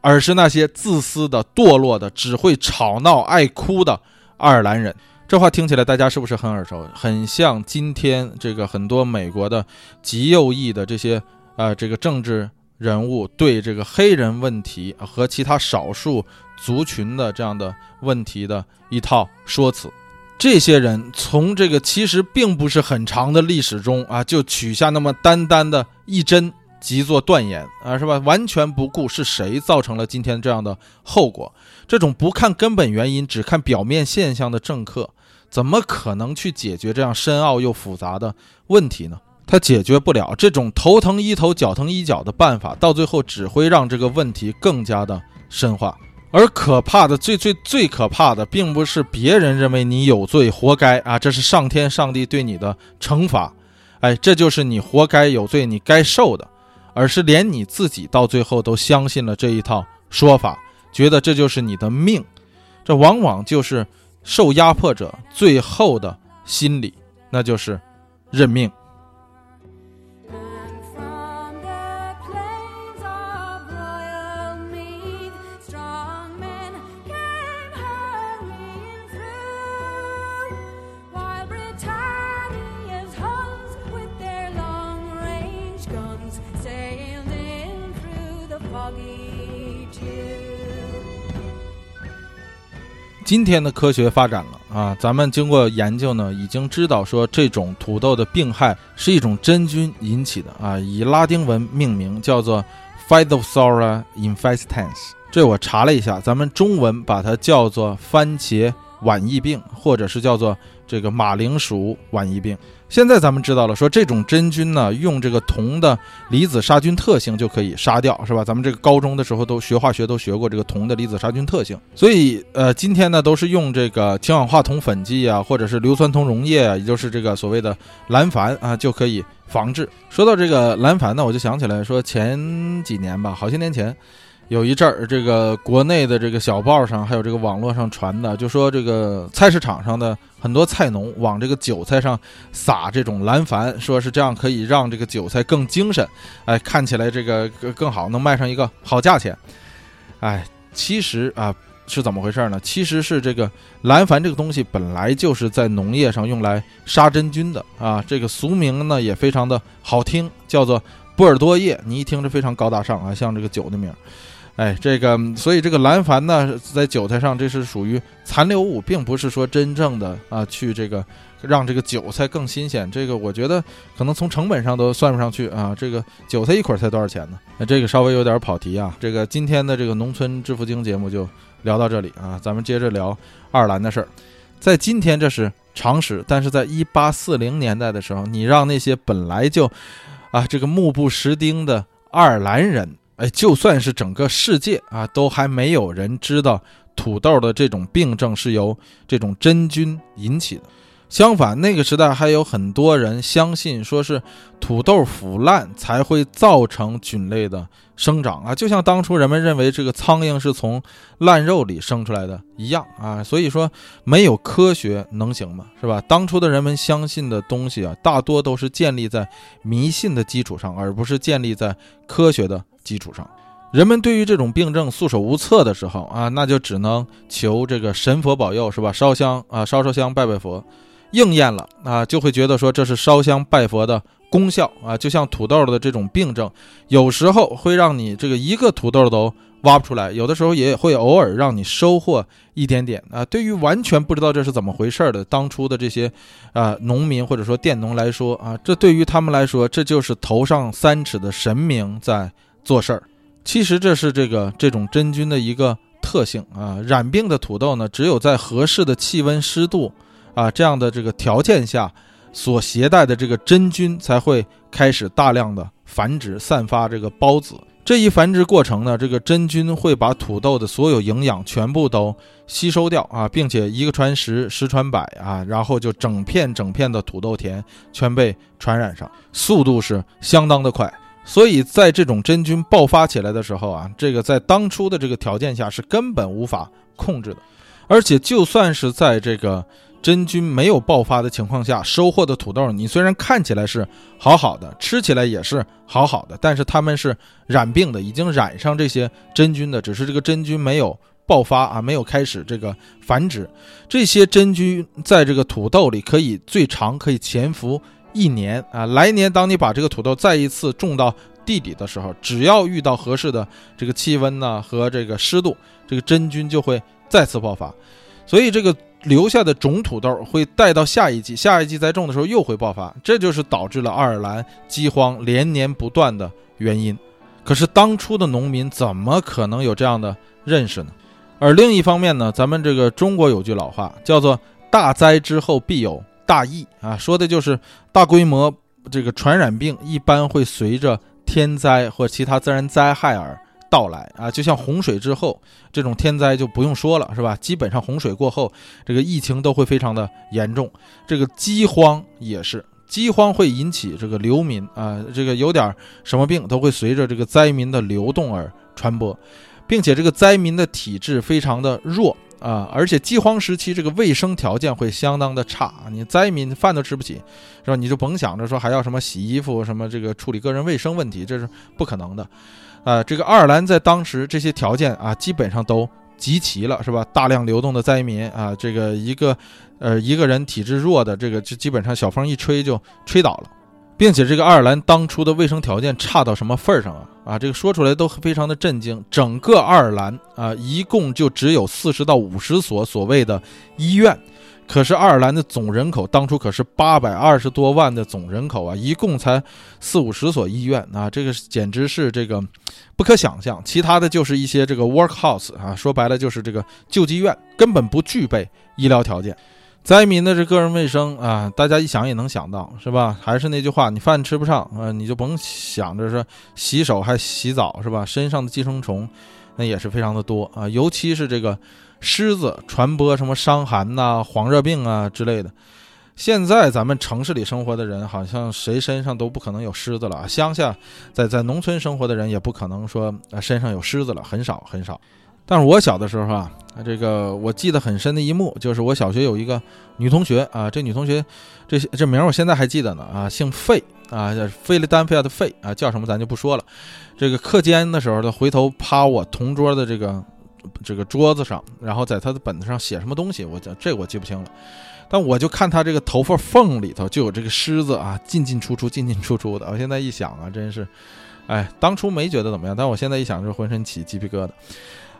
而是那些自私的、堕落的、只会吵闹、爱哭的爱尔兰人。这话听起来大家是不是很耳熟？很像今天这个很多美国的极右翼的这些呃这个政治人物对这个黑人问题和其他少数族群的这样的问题的一套说辞。这些人从这个其实并不是很长的历史中啊，就取下那么单单的一针，即做断言啊，是吧？完全不顾是谁造成了今天这样的后果。这种不看根本原因，只看表面现象的政客，怎么可能去解决这样深奥又复杂的问题呢？他解决不了。这种头疼医头、脚疼医脚的办法，到最后只会让这个问题更加的深化。而可怕的，最最最可怕的，并不是别人认为你有罪，活该啊，这是上天上帝对你的惩罚，哎，这就是你活该有罪，你该受的，而是连你自己到最后都相信了这一套说法，觉得这就是你的命，这往往就是受压迫者最后的心理，那就是认命。今天的科学发展了啊，咱们经过研究呢，已经知道说这种土豆的病害是一种真菌引起的啊，以拉丁文命名叫做 Phytophthora infestans。这我查了一下，咱们中文把它叫做番茄晚疫病，或者是叫做这个马铃薯晚疫病。现在咱们知道了，说这种真菌呢，用这个铜的离子杀菌特性就可以杀掉，是吧？咱们这个高中的时候都学化学都学过这个铜的离子杀菌特性，所以呃，今天呢都是用这个氢氧化铜粉剂啊，或者是硫酸铜溶液啊，也就是这个所谓的蓝矾啊，就可以防治。说到这个蓝矾呢，我就想起来说前几年吧，好些年前。有一阵儿，这个国内的这个小报上，还有这个网络上传的，就说这个菜市场上的很多菜农往这个韭菜上撒这种蓝矾，说是这样可以让这个韭菜更精神，哎，看起来这个更好，能卖上一个好价钱。哎，其实啊是怎么回事呢？其实是这个蓝矾这个东西本来就是在农业上用来杀真菌的啊，这个俗名呢也非常的好听，叫做波尔多叶。你一听这非常高大上啊，像这个酒的名。哎，这个，所以这个蓝矾呢，在韭菜上，这是属于残留物，并不是说真正的啊，去这个让这个韭菜更新鲜。这个我觉得可能从成本上都算不上去啊。这个韭菜一捆才多少钱呢？那这个稍微有点跑题啊。这个今天的这个农村致富经节目就聊到这里啊，咱们接着聊爱尔兰的事儿。在今天这是常识，但是在一八四零年代的时候，你让那些本来就啊这个目不识丁的爱尔兰人。哎，就算是整个世界啊，都还没有人知道土豆的这种病症是由这种真菌引起的。相反，那个时代还有很多人相信，说是土豆腐烂才会造成菌类的生长啊，就像当初人们认为这个苍蝇是从烂肉里生出来的一样啊。所以说，没有科学能行吗？是吧？当初的人们相信的东西啊，大多都是建立在迷信的基础上，而不是建立在科学的基础上。人们对于这种病症束手无策的时候啊，那就只能求这个神佛保佑，是吧？烧香啊，烧烧香，拜拜佛，应验了啊，就会觉得说这是烧香拜佛的功效啊。就像土豆的这种病症，有时候会让你这个一个土豆都挖不出来，有的时候也会偶尔让你收获一点点啊。对于完全不知道这是怎么回事的当初的这些啊农民或者说佃农来说啊，这对于他们来说，这就是头上三尺的神明在做事儿。其实这是这个这种真菌的一个特性啊，染病的土豆呢，只有在合适的气温、湿度啊这样的这个条件下，所携带的这个真菌才会开始大量的繁殖、散发这个孢子。这一繁殖过程呢，这个真菌会把土豆的所有营养全部都吸收掉啊，并且一个传十，十传百啊，然后就整片整片的土豆田全被传染上，速度是相当的快。所以在这种真菌爆发起来的时候啊，这个在当初的这个条件下是根本无法控制的，而且就算是在这个真菌没有爆发的情况下收获的土豆，你虽然看起来是好好的，吃起来也是好好的，但是它们是染病的，已经染上这些真菌的，只是这个真菌没有爆发啊，没有开始这个繁殖。这些真菌在这个土豆里可以最长可以潜伏。一年啊，来年当你把这个土豆再一次种到地里的时候，只要遇到合适的这个气温呢和这个湿度，这个真菌就会再次爆发。所以这个留下的种土豆会带到下一季，下一季再种的时候又会爆发，这就是导致了爱尔兰饥荒连年不断的原因。可是当初的农民怎么可能有这样的认识呢？而另一方面呢，咱们这个中国有句老话叫做“大灾之后必有”。大疫啊，说的就是大规模这个传染病一般会随着天灾或其他自然灾害而到来啊，就像洪水之后这种天灾就不用说了，是吧？基本上洪水过后，这个疫情都会非常的严重。这个饥荒也是，饥荒会引起这个流民啊，这个有点什么病都会随着这个灾民的流动而传播，并且这个灾民的体质非常的弱。啊，而且饥荒时期这个卫生条件会相当的差，你灾民饭都吃不起，是吧？你就甭想着说还要什么洗衣服，什么这个处理个人卫生问题，这是不可能的。啊，这个爱尔兰在当时这些条件啊，基本上都集齐了，是吧？大量流动的灾民啊，这个一个呃一个人体质弱的，这个就基本上小风一吹就吹倒了。并且这个爱尔兰当初的卫生条件差到什么份儿上啊？啊，这个说出来都非常的震惊。整个爱尔兰啊，一共就只有四十到五十所所谓的医院，可是爱尔兰的总人口当初可是八百二十多万的总人口啊，一共才四五十所医院啊，这个简直是这个不可想象。其他的就是一些这个 workhouse 啊，说白了就是这个救济院，根本不具备医疗条件。灾民的这个人卫生啊，大家一想也能想到，是吧？还是那句话，你饭吃不上啊，你就甭想着说洗手还洗澡，是吧？身上的寄生虫那也是非常的多啊，尤其是这个虱子传播什么伤寒呐、黄热病啊之类的。现在咱们城市里生活的人，好像谁身上都不可能有虱子了。乡下在在农村生活的人，也不可能说身上有虱子了，很少很少。但是我小的时候啊，这个我记得很深的一幕，就是我小学有一个女同学啊，这女同学，这这名我现在还记得呢啊，姓费啊，费利丹菲亚的费啊，叫什么咱就不说了。这个课间的时候，她回头趴我同桌的这个这个桌子上，然后在她的本子上写什么东西，我这这我记不清了。但我就看她这个头发缝里头就有这个虱子啊，进进出出，进进出出的。我现在一想啊，真是，哎，当初没觉得怎么样，但我现在一想，就浑身起鸡皮疙瘩。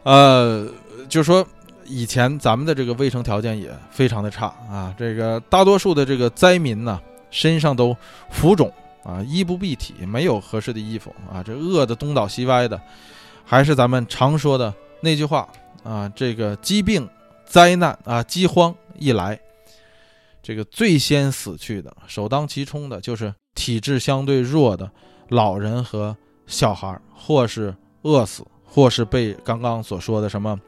呃，就是说，以前咱们的这个卫生条件也非常的差啊。这个大多数的这个灾民呢，身上都浮肿啊，衣不蔽体，没有合适的衣服啊，这饿得东倒西歪的。还是咱们常说的那句话啊，这个疾病、灾难啊，饥荒一来，这个最先死去的，首当其冲的就是体质相对弱的老人和小孩，或是饿死。或是被刚刚所说的什么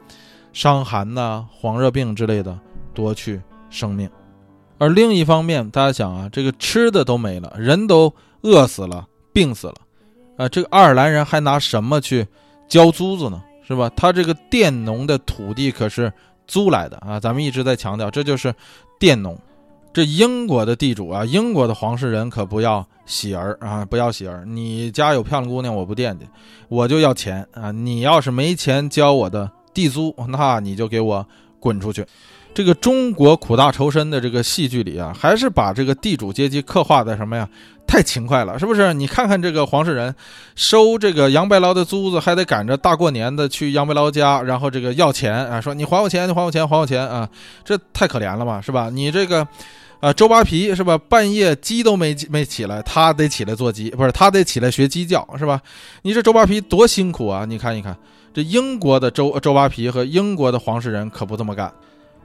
伤寒呐、黄热病之类的夺去生命，而另一方面，大家想啊，这个吃的都没了，人都饿死了、病死了，啊，这个爱尔兰人还拿什么去交租子呢？是吧？他这个佃农的土地可是租来的啊！咱们一直在强调，这就是佃农。这英国的地主啊，英国的皇室人可不要喜儿啊，不要喜儿。你家有漂亮姑娘，我不惦记，我就要钱啊。你要是没钱交我的地租，那你就给我滚出去。这个中国苦大仇深的这个戏剧里啊，还是把这个地主阶级刻画的什么呀？太勤快了，是不是？你看看这个黄世仁，收这个杨白劳的租子，还得赶着大过年的去杨白劳家，然后这个要钱啊，说你还我钱，你还我钱，还我钱啊，这太可怜了嘛，是吧？你这个，啊，周扒皮是吧？半夜鸡都没没起来，他得起来做鸡，不是他得起来学鸡叫，是吧？你这周扒皮多辛苦啊！你看一看，这英国的周周扒皮和英国的黄世仁可不这么干。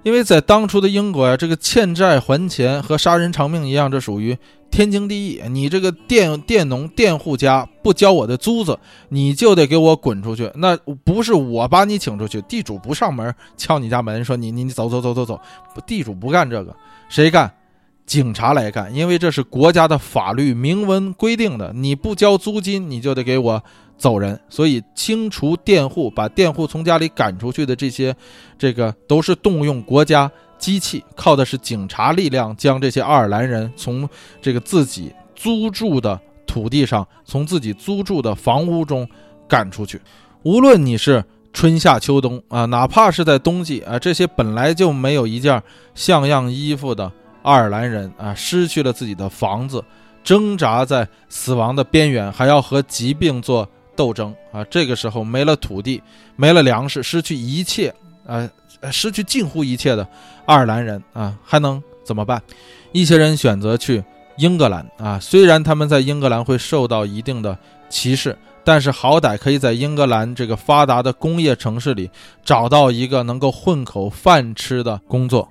因为在当初的英国呀，这个欠债还钱和杀人偿命一样，这属于天经地义。你这个佃佃农佃户家不交我的租子，你就得给我滚出去。那不是我把你请出去，地主不上门敲你家门，说你你你走走走走走，地主不干这个，谁干？警察来干，因为这是国家的法律明文规定的，你不交租金，你就得给我走人。所以清除佃户，把佃户从家里赶出去的这些，这个都是动用国家机器，靠的是警察力量，将这些爱尔兰人从这个自己租住的土地上，从自己租住的房屋中赶出去。无论你是春夏秋冬啊，哪怕是在冬季啊，这些本来就没有一件像样衣服的。爱尔兰人啊，失去了自己的房子，挣扎在死亡的边缘，还要和疾病做斗争啊！这个时候没了土地，没了粮食，失去一切啊，失去近乎一切的爱尔兰人啊，还能怎么办？一些人选择去英格兰啊，虽然他们在英格兰会受到一定的歧视，但是好歹可以在英格兰这个发达的工业城市里找到一个能够混口饭吃的工作。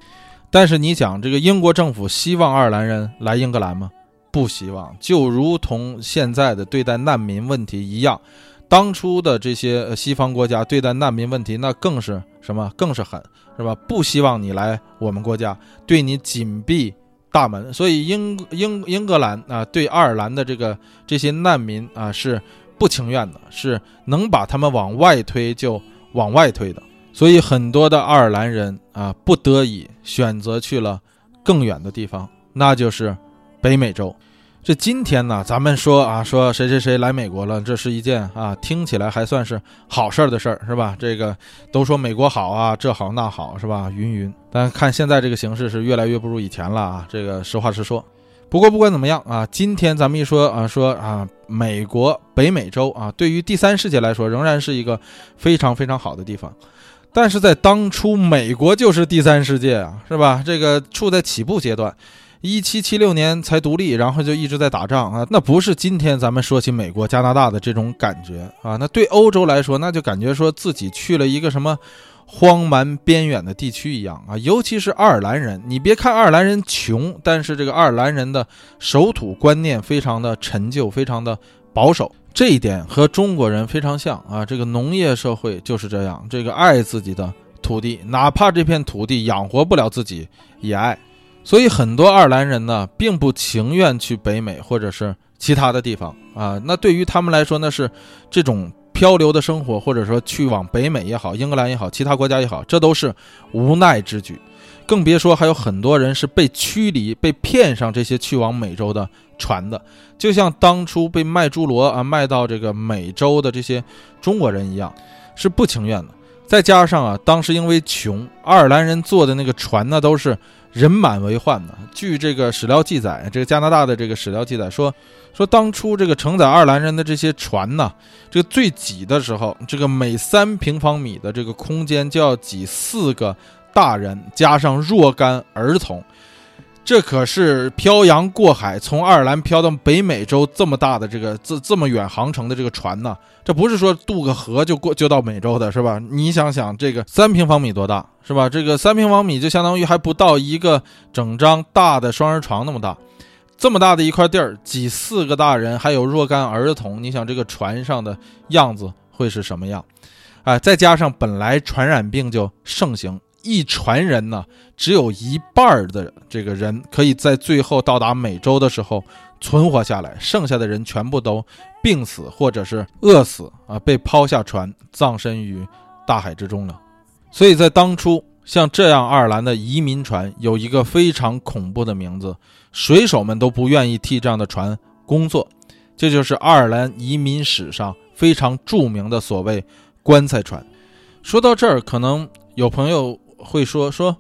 但是你想这个英国政府希望爱尔兰人来英格兰吗？不希望，就如同现在的对待难民问题一样，当初的这些西方国家对待难民问题那更是什么？更是狠，是吧？不希望你来我们国家，对你紧闭大门。所以英英英格兰啊，对爱尔兰的这个这些难民啊是不情愿的，是能把他们往外推就往外推的。所以很多的爱尔兰人啊，不得已选择去了更远的地方，那就是北美洲。这今天呢，咱们说啊，说谁谁谁来美国了，这是一件啊，听起来还算是好事儿的事儿，是吧？这个都说美国好啊，这好那好，是吧？云云。但看现在这个形势是越来越不如以前了啊，这个实话实说。不过不管怎么样啊，今天咱们一说啊，说啊，美国北美洲啊，对于第三世界来说，仍然是一个非常非常好的地方。但是在当初，美国就是第三世界啊，是吧？这个处在起步阶段，一七七六年才独立，然后就一直在打仗啊，那不是今天咱们说起美国、加拿大的这种感觉啊。那对欧洲来说，那就感觉说自己去了一个什么荒蛮边远的地区一样啊。尤其是爱尔兰人，你别看爱尔兰人穷，但是这个爱尔兰人的守土观念非常的陈旧，非常的保守。这一点和中国人非常像啊，这个农业社会就是这样，这个爱自己的土地，哪怕这片土地养活不了自己也爱。所以很多爱尔兰人呢，并不情愿去北美或者是其他的地方啊。那对于他们来说，那是这种漂流的生活，或者说去往北美也好，英格兰也好，其他国家也好，这都是无奈之举。更别说还有很多人是被驱离、被骗上这些去往美洲的船的，就像当初被卖猪罗啊卖到这个美洲的这些中国人一样，是不情愿的。再加上啊，当时因为穷，爱尔兰人坐的那个船呢都是人满为患的。据这个史料记载，这个加拿大的这个史料记载说，说当初这个承载爱尔兰人的这些船呢，这个最挤的时候，这个每三平方米的这个空间就要挤四个。大人加上若干儿童，这可是漂洋过海从爱尔兰漂到北美洲这么大的这个这这么远航程的这个船呢？这不是说渡个河就过就到美洲的是吧？你想想，这个三平方米多大是吧？这个三平方米就相当于还不到一个整张大的双人床那么大，这么大的一块地儿挤四个大人还有若干儿童，你想这个船上的样子会是什么样？哎，再加上本来传染病就盛行。一船人呢，只有一半的这个人可以在最后到达美洲的时候存活下来，剩下的人全部都病死或者是饿死啊，被抛下船葬身于大海之中了。所以在当初像这样爱尔兰的移民船有一个非常恐怖的名字，水手们都不愿意替这样的船工作，这就是爱尔兰移民史上非常著名的所谓“棺材船”。说到这儿，可能有朋友会说：“说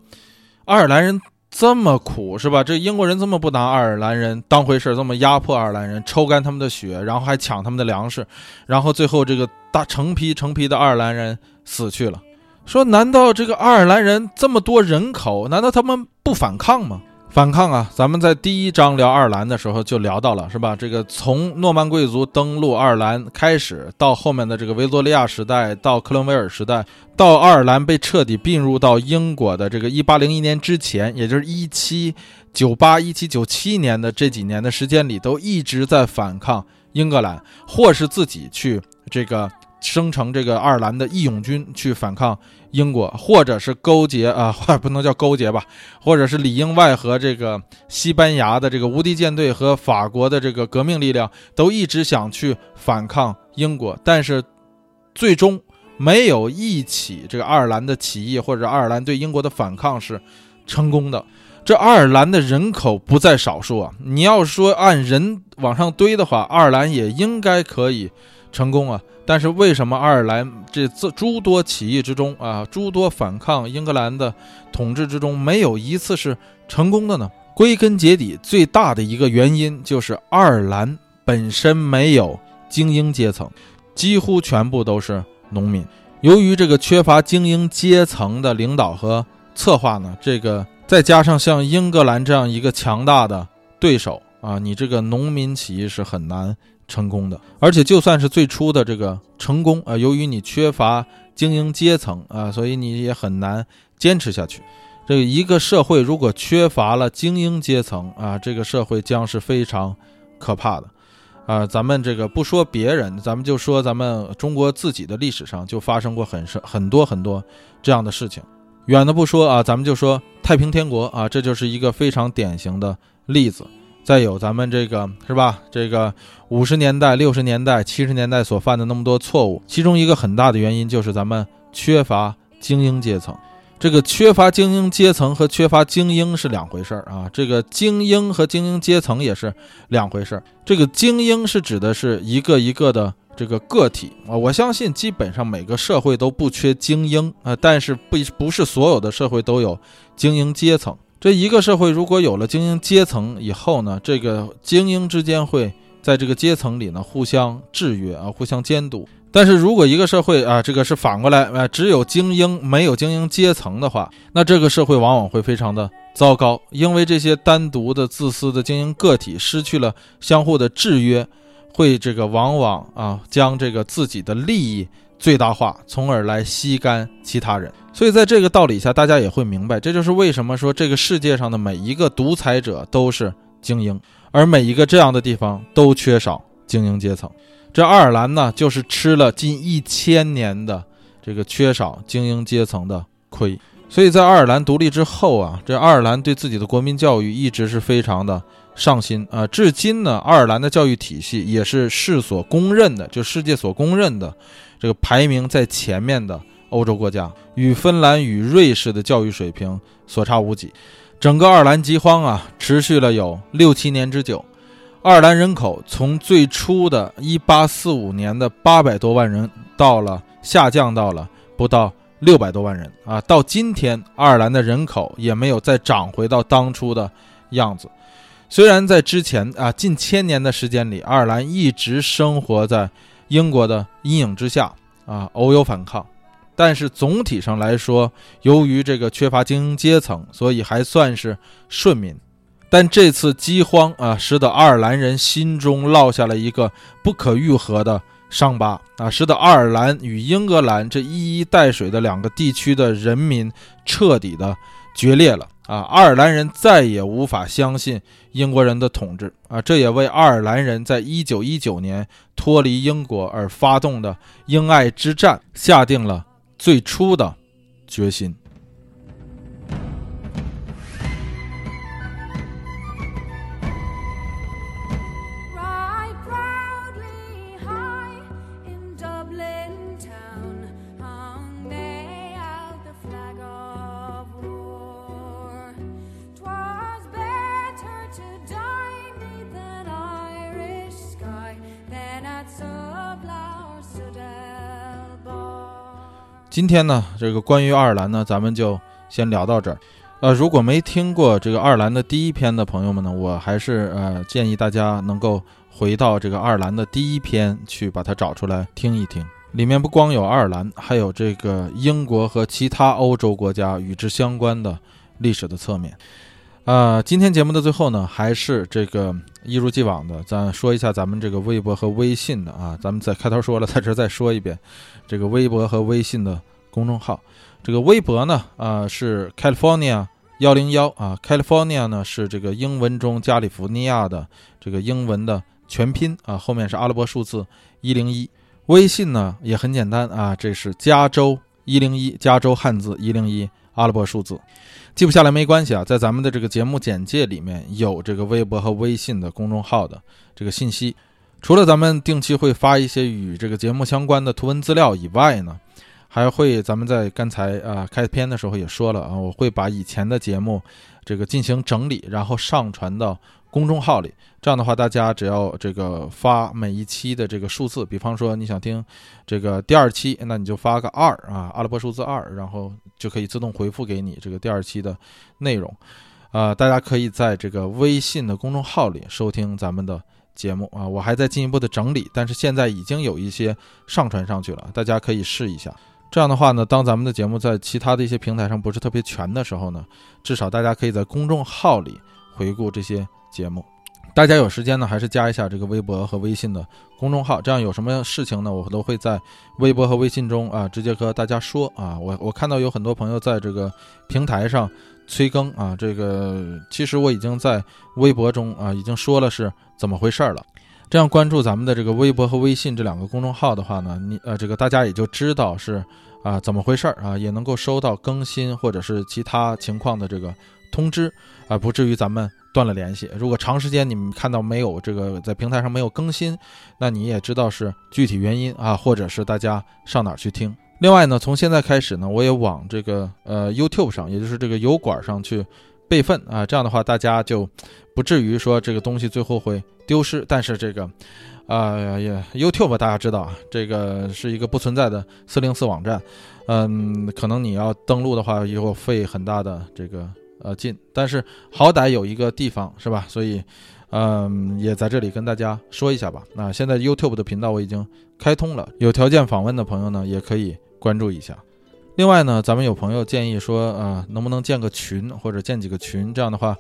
爱尔兰人。”这么苦是吧？这英国人这么不拿爱尔兰人当回事，这么压迫爱尔兰人，抽干他们的血，然后还抢他们的粮食，然后最后这个大成批成批的爱尔兰人死去了。说难道这个爱尔兰人这么多人口，难道他们不反抗吗？反抗啊！咱们在第一章聊爱尔兰的时候就聊到了，是吧？这个从诺曼贵族登陆爱尔兰开始，到后面的这个维多利亚时代，到克伦威尔时代，到爱尔兰被彻底并入到英国的这个1801年之前，也就是1798、1797年的这几年的时间里，都一直在反抗英格兰，或是自己去这个。生成这个爱尔兰的义勇军去反抗英国，或者是勾结啊，不能叫勾结吧，或者是里应外合这个西班牙的这个无敌舰队和法国的这个革命力量，都一直想去反抗英国，但是最终没有一起这个爱尔兰的起义或者爱尔兰对英国的反抗是成功的。这爱尔兰的人口不在少数啊，你要说按人往上堆的话，爱尔兰也应该可以成功啊。但是为什么爱尔兰这诸多起义之中啊，诸多反抗英格兰的统治之中，没有一次是成功的呢？归根结底，最大的一个原因就是爱尔兰本身没有精英阶层，几乎全部都是农民。由于这个缺乏精英阶层的领导和策划呢，这个再加上像英格兰这样一个强大的对手啊，你这个农民起义是很难。成功的，而且就算是最初的这个成功啊，由于你缺乏精英阶层啊，所以你也很难坚持下去。这个一个社会如果缺乏了精英阶层啊，这个社会将是非常可怕的啊。咱们这个不说别人，咱们就说咱们中国自己的历史上就发生过很很多很多这样的事情。远的不说啊，咱们就说太平天国啊，这就是一个非常典型的例子。再有咱们这个是吧？这个五十年代、六十年代、七十年代所犯的那么多错误，其中一个很大的原因就是咱们缺乏精英阶层。这个缺乏精英阶层和缺乏精英是两回事儿啊。这个精英和精英阶层也是两回事儿。这个精英是指的是一个一个的这个个体啊。我相信基本上每个社会都不缺精英啊，但是不不是所有的社会都有精英阶层。这一个社会如果有了精英阶层以后呢，这个精英之间会在这个阶层里呢互相制约啊，互相监督。但是如果一个社会啊，这个是反过来啊，只有精英没有精英阶层的话，那这个社会往往会非常的糟糕，因为这些单独的自私的精英个体失去了相互的制约，会这个往往啊将这个自己的利益。最大化，从而来吸干其他人。所以，在这个道理下，大家也会明白，这就是为什么说这个世界上的每一个独裁者都是精英，而每一个这样的地方都缺少精英阶层。这爱尔兰呢，就是吃了近一千年的这个缺少精英阶层的亏。所以在爱尔兰独立之后啊，这爱尔兰对自己的国民教育一直是非常的上心啊。至今呢，爱尔兰的教育体系也是世所公认的，就世界所公认的。这个排名在前面的欧洲国家，与芬兰与瑞士的教育水平所差无几。整个爱尔兰饥荒啊，持续了有六七年之久。爱尔兰人口从最初的一八四五年的八百多万人，到了下降到了不到六百多万人啊。到今天，爱尔兰的人口也没有再涨回到当初的样子。虽然在之前啊近千年的时间里，爱尔兰一直生活在。英国的阴影之下啊，偶有反抗，但是总体上来说，由于这个缺乏精英阶层，所以还算是顺民。但这次饥荒啊，使得爱尔兰人心中落下了一个不可愈合的伤疤啊，使得爱尔兰与英格兰这一衣带水的两个地区的人民彻底的决裂了。啊，爱尔兰人再也无法相信英国人的统治啊！这也为爱尔兰人在一九一九年脱离英国而发动的英爱之战下定了最初的决心。今天呢，这个关于爱尔兰呢，咱们就先聊到这儿。呃，如果没听过这个爱尔兰的第一篇的朋友们呢，我还是呃建议大家能够回到这个爱尔兰的第一篇去把它找出来听一听。里面不光有爱尔兰，还有这个英国和其他欧洲国家与之相关的历史的侧面。呃，今天节目的最后呢，还是这个一如既往的，咱说一下咱们这个微博和微信的啊，咱们在开头说了，在这再说一遍，这个微博和微信的公众号。这个微博呢，啊是 California 幺零幺啊，California 呢是这个英文中加利福尼亚的这个英文的全拼啊，后面是阿拉伯数字一零一。微信呢也很简单啊，这是加州一零一，加州汉字一零一，阿拉伯数字，记不下来没关系啊，在咱们的这个节目简介里面有这个微博和微信的公众号的这个信息。除了咱们定期会发一些与这个节目相关的图文资料以外呢。还会，咱们在刚才啊开篇的时候也说了啊，我会把以前的节目这个进行整理，然后上传到公众号里。这样的话，大家只要这个发每一期的这个数字，比方说你想听这个第二期，那你就发个二啊，阿拉伯数字二，然后就可以自动回复给你这个第二期的内容。啊，大家可以在这个微信的公众号里收听咱们的节目啊。我还在进一步的整理，但是现在已经有一些上传上去了，大家可以试一下。这样的话呢，当咱们的节目在其他的一些平台上不是特别全的时候呢，至少大家可以在公众号里回顾这些节目。大家有时间呢，还是加一下这个微博和微信的公众号，这样有什么事情呢，我都会在微博和微信中啊直接和大家说啊。我我看到有很多朋友在这个平台上催更啊，这个其实我已经在微博中啊已经说了是怎么回事了。这样关注咱们的这个微博和微信这两个公众号的话呢，你呃这个大家也就知道是啊怎么回事儿啊，也能够收到更新或者是其他情况的这个通知啊，不至于咱们断了联系。如果长时间你们看到没有这个在平台上没有更新，那你也知道是具体原因啊，或者是大家上哪儿去听。另外呢，从现在开始呢，我也往这个呃 YouTube 上，也就是这个油管上去。备份啊，这样的话大家就不至于说这个东西最后会丢失。但是这个，啊也 YouTube 大家知道啊，这个是一个不存在的四零四网站，嗯，可能你要登录的话，以后费很大的这个呃劲。但是好歹有一个地方是吧？所以，嗯，也在这里跟大家说一下吧。那现在 YouTube 的频道我已经开通了，有条件访问的朋友呢，也可以关注一下。另外呢，咱们有朋友建议说，啊，能不能建个群或者建几个群？这样的话，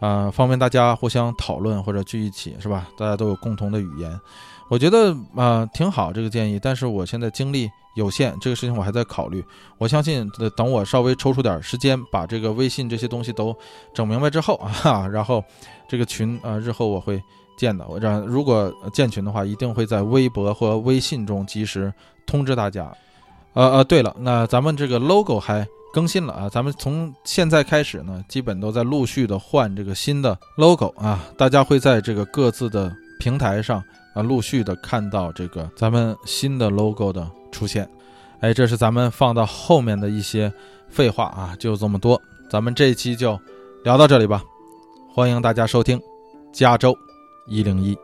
啊，方便大家互相讨论或者聚一起，是吧？大家都有共同的语言，我觉得啊挺好这个建议。但是我现在精力有限，这个事情我还在考虑。我相信等我稍微抽出点时间，把这个微信这些东西都整明白之后 啊，然后这个群啊，日后我会建的。我让如果建群的话，一定会在微博或微信中及时通知大家。呃呃，对了，那咱们这个 logo 还更新了啊！咱们从现在开始呢，基本都在陆续的换这个新的 logo 啊，大家会在这个各自的平台上啊，陆续的看到这个咱们新的 logo 的出现。哎，这是咱们放到后面的一些废话啊，就这么多，咱们这一期就聊到这里吧。欢迎大家收听加州一零一。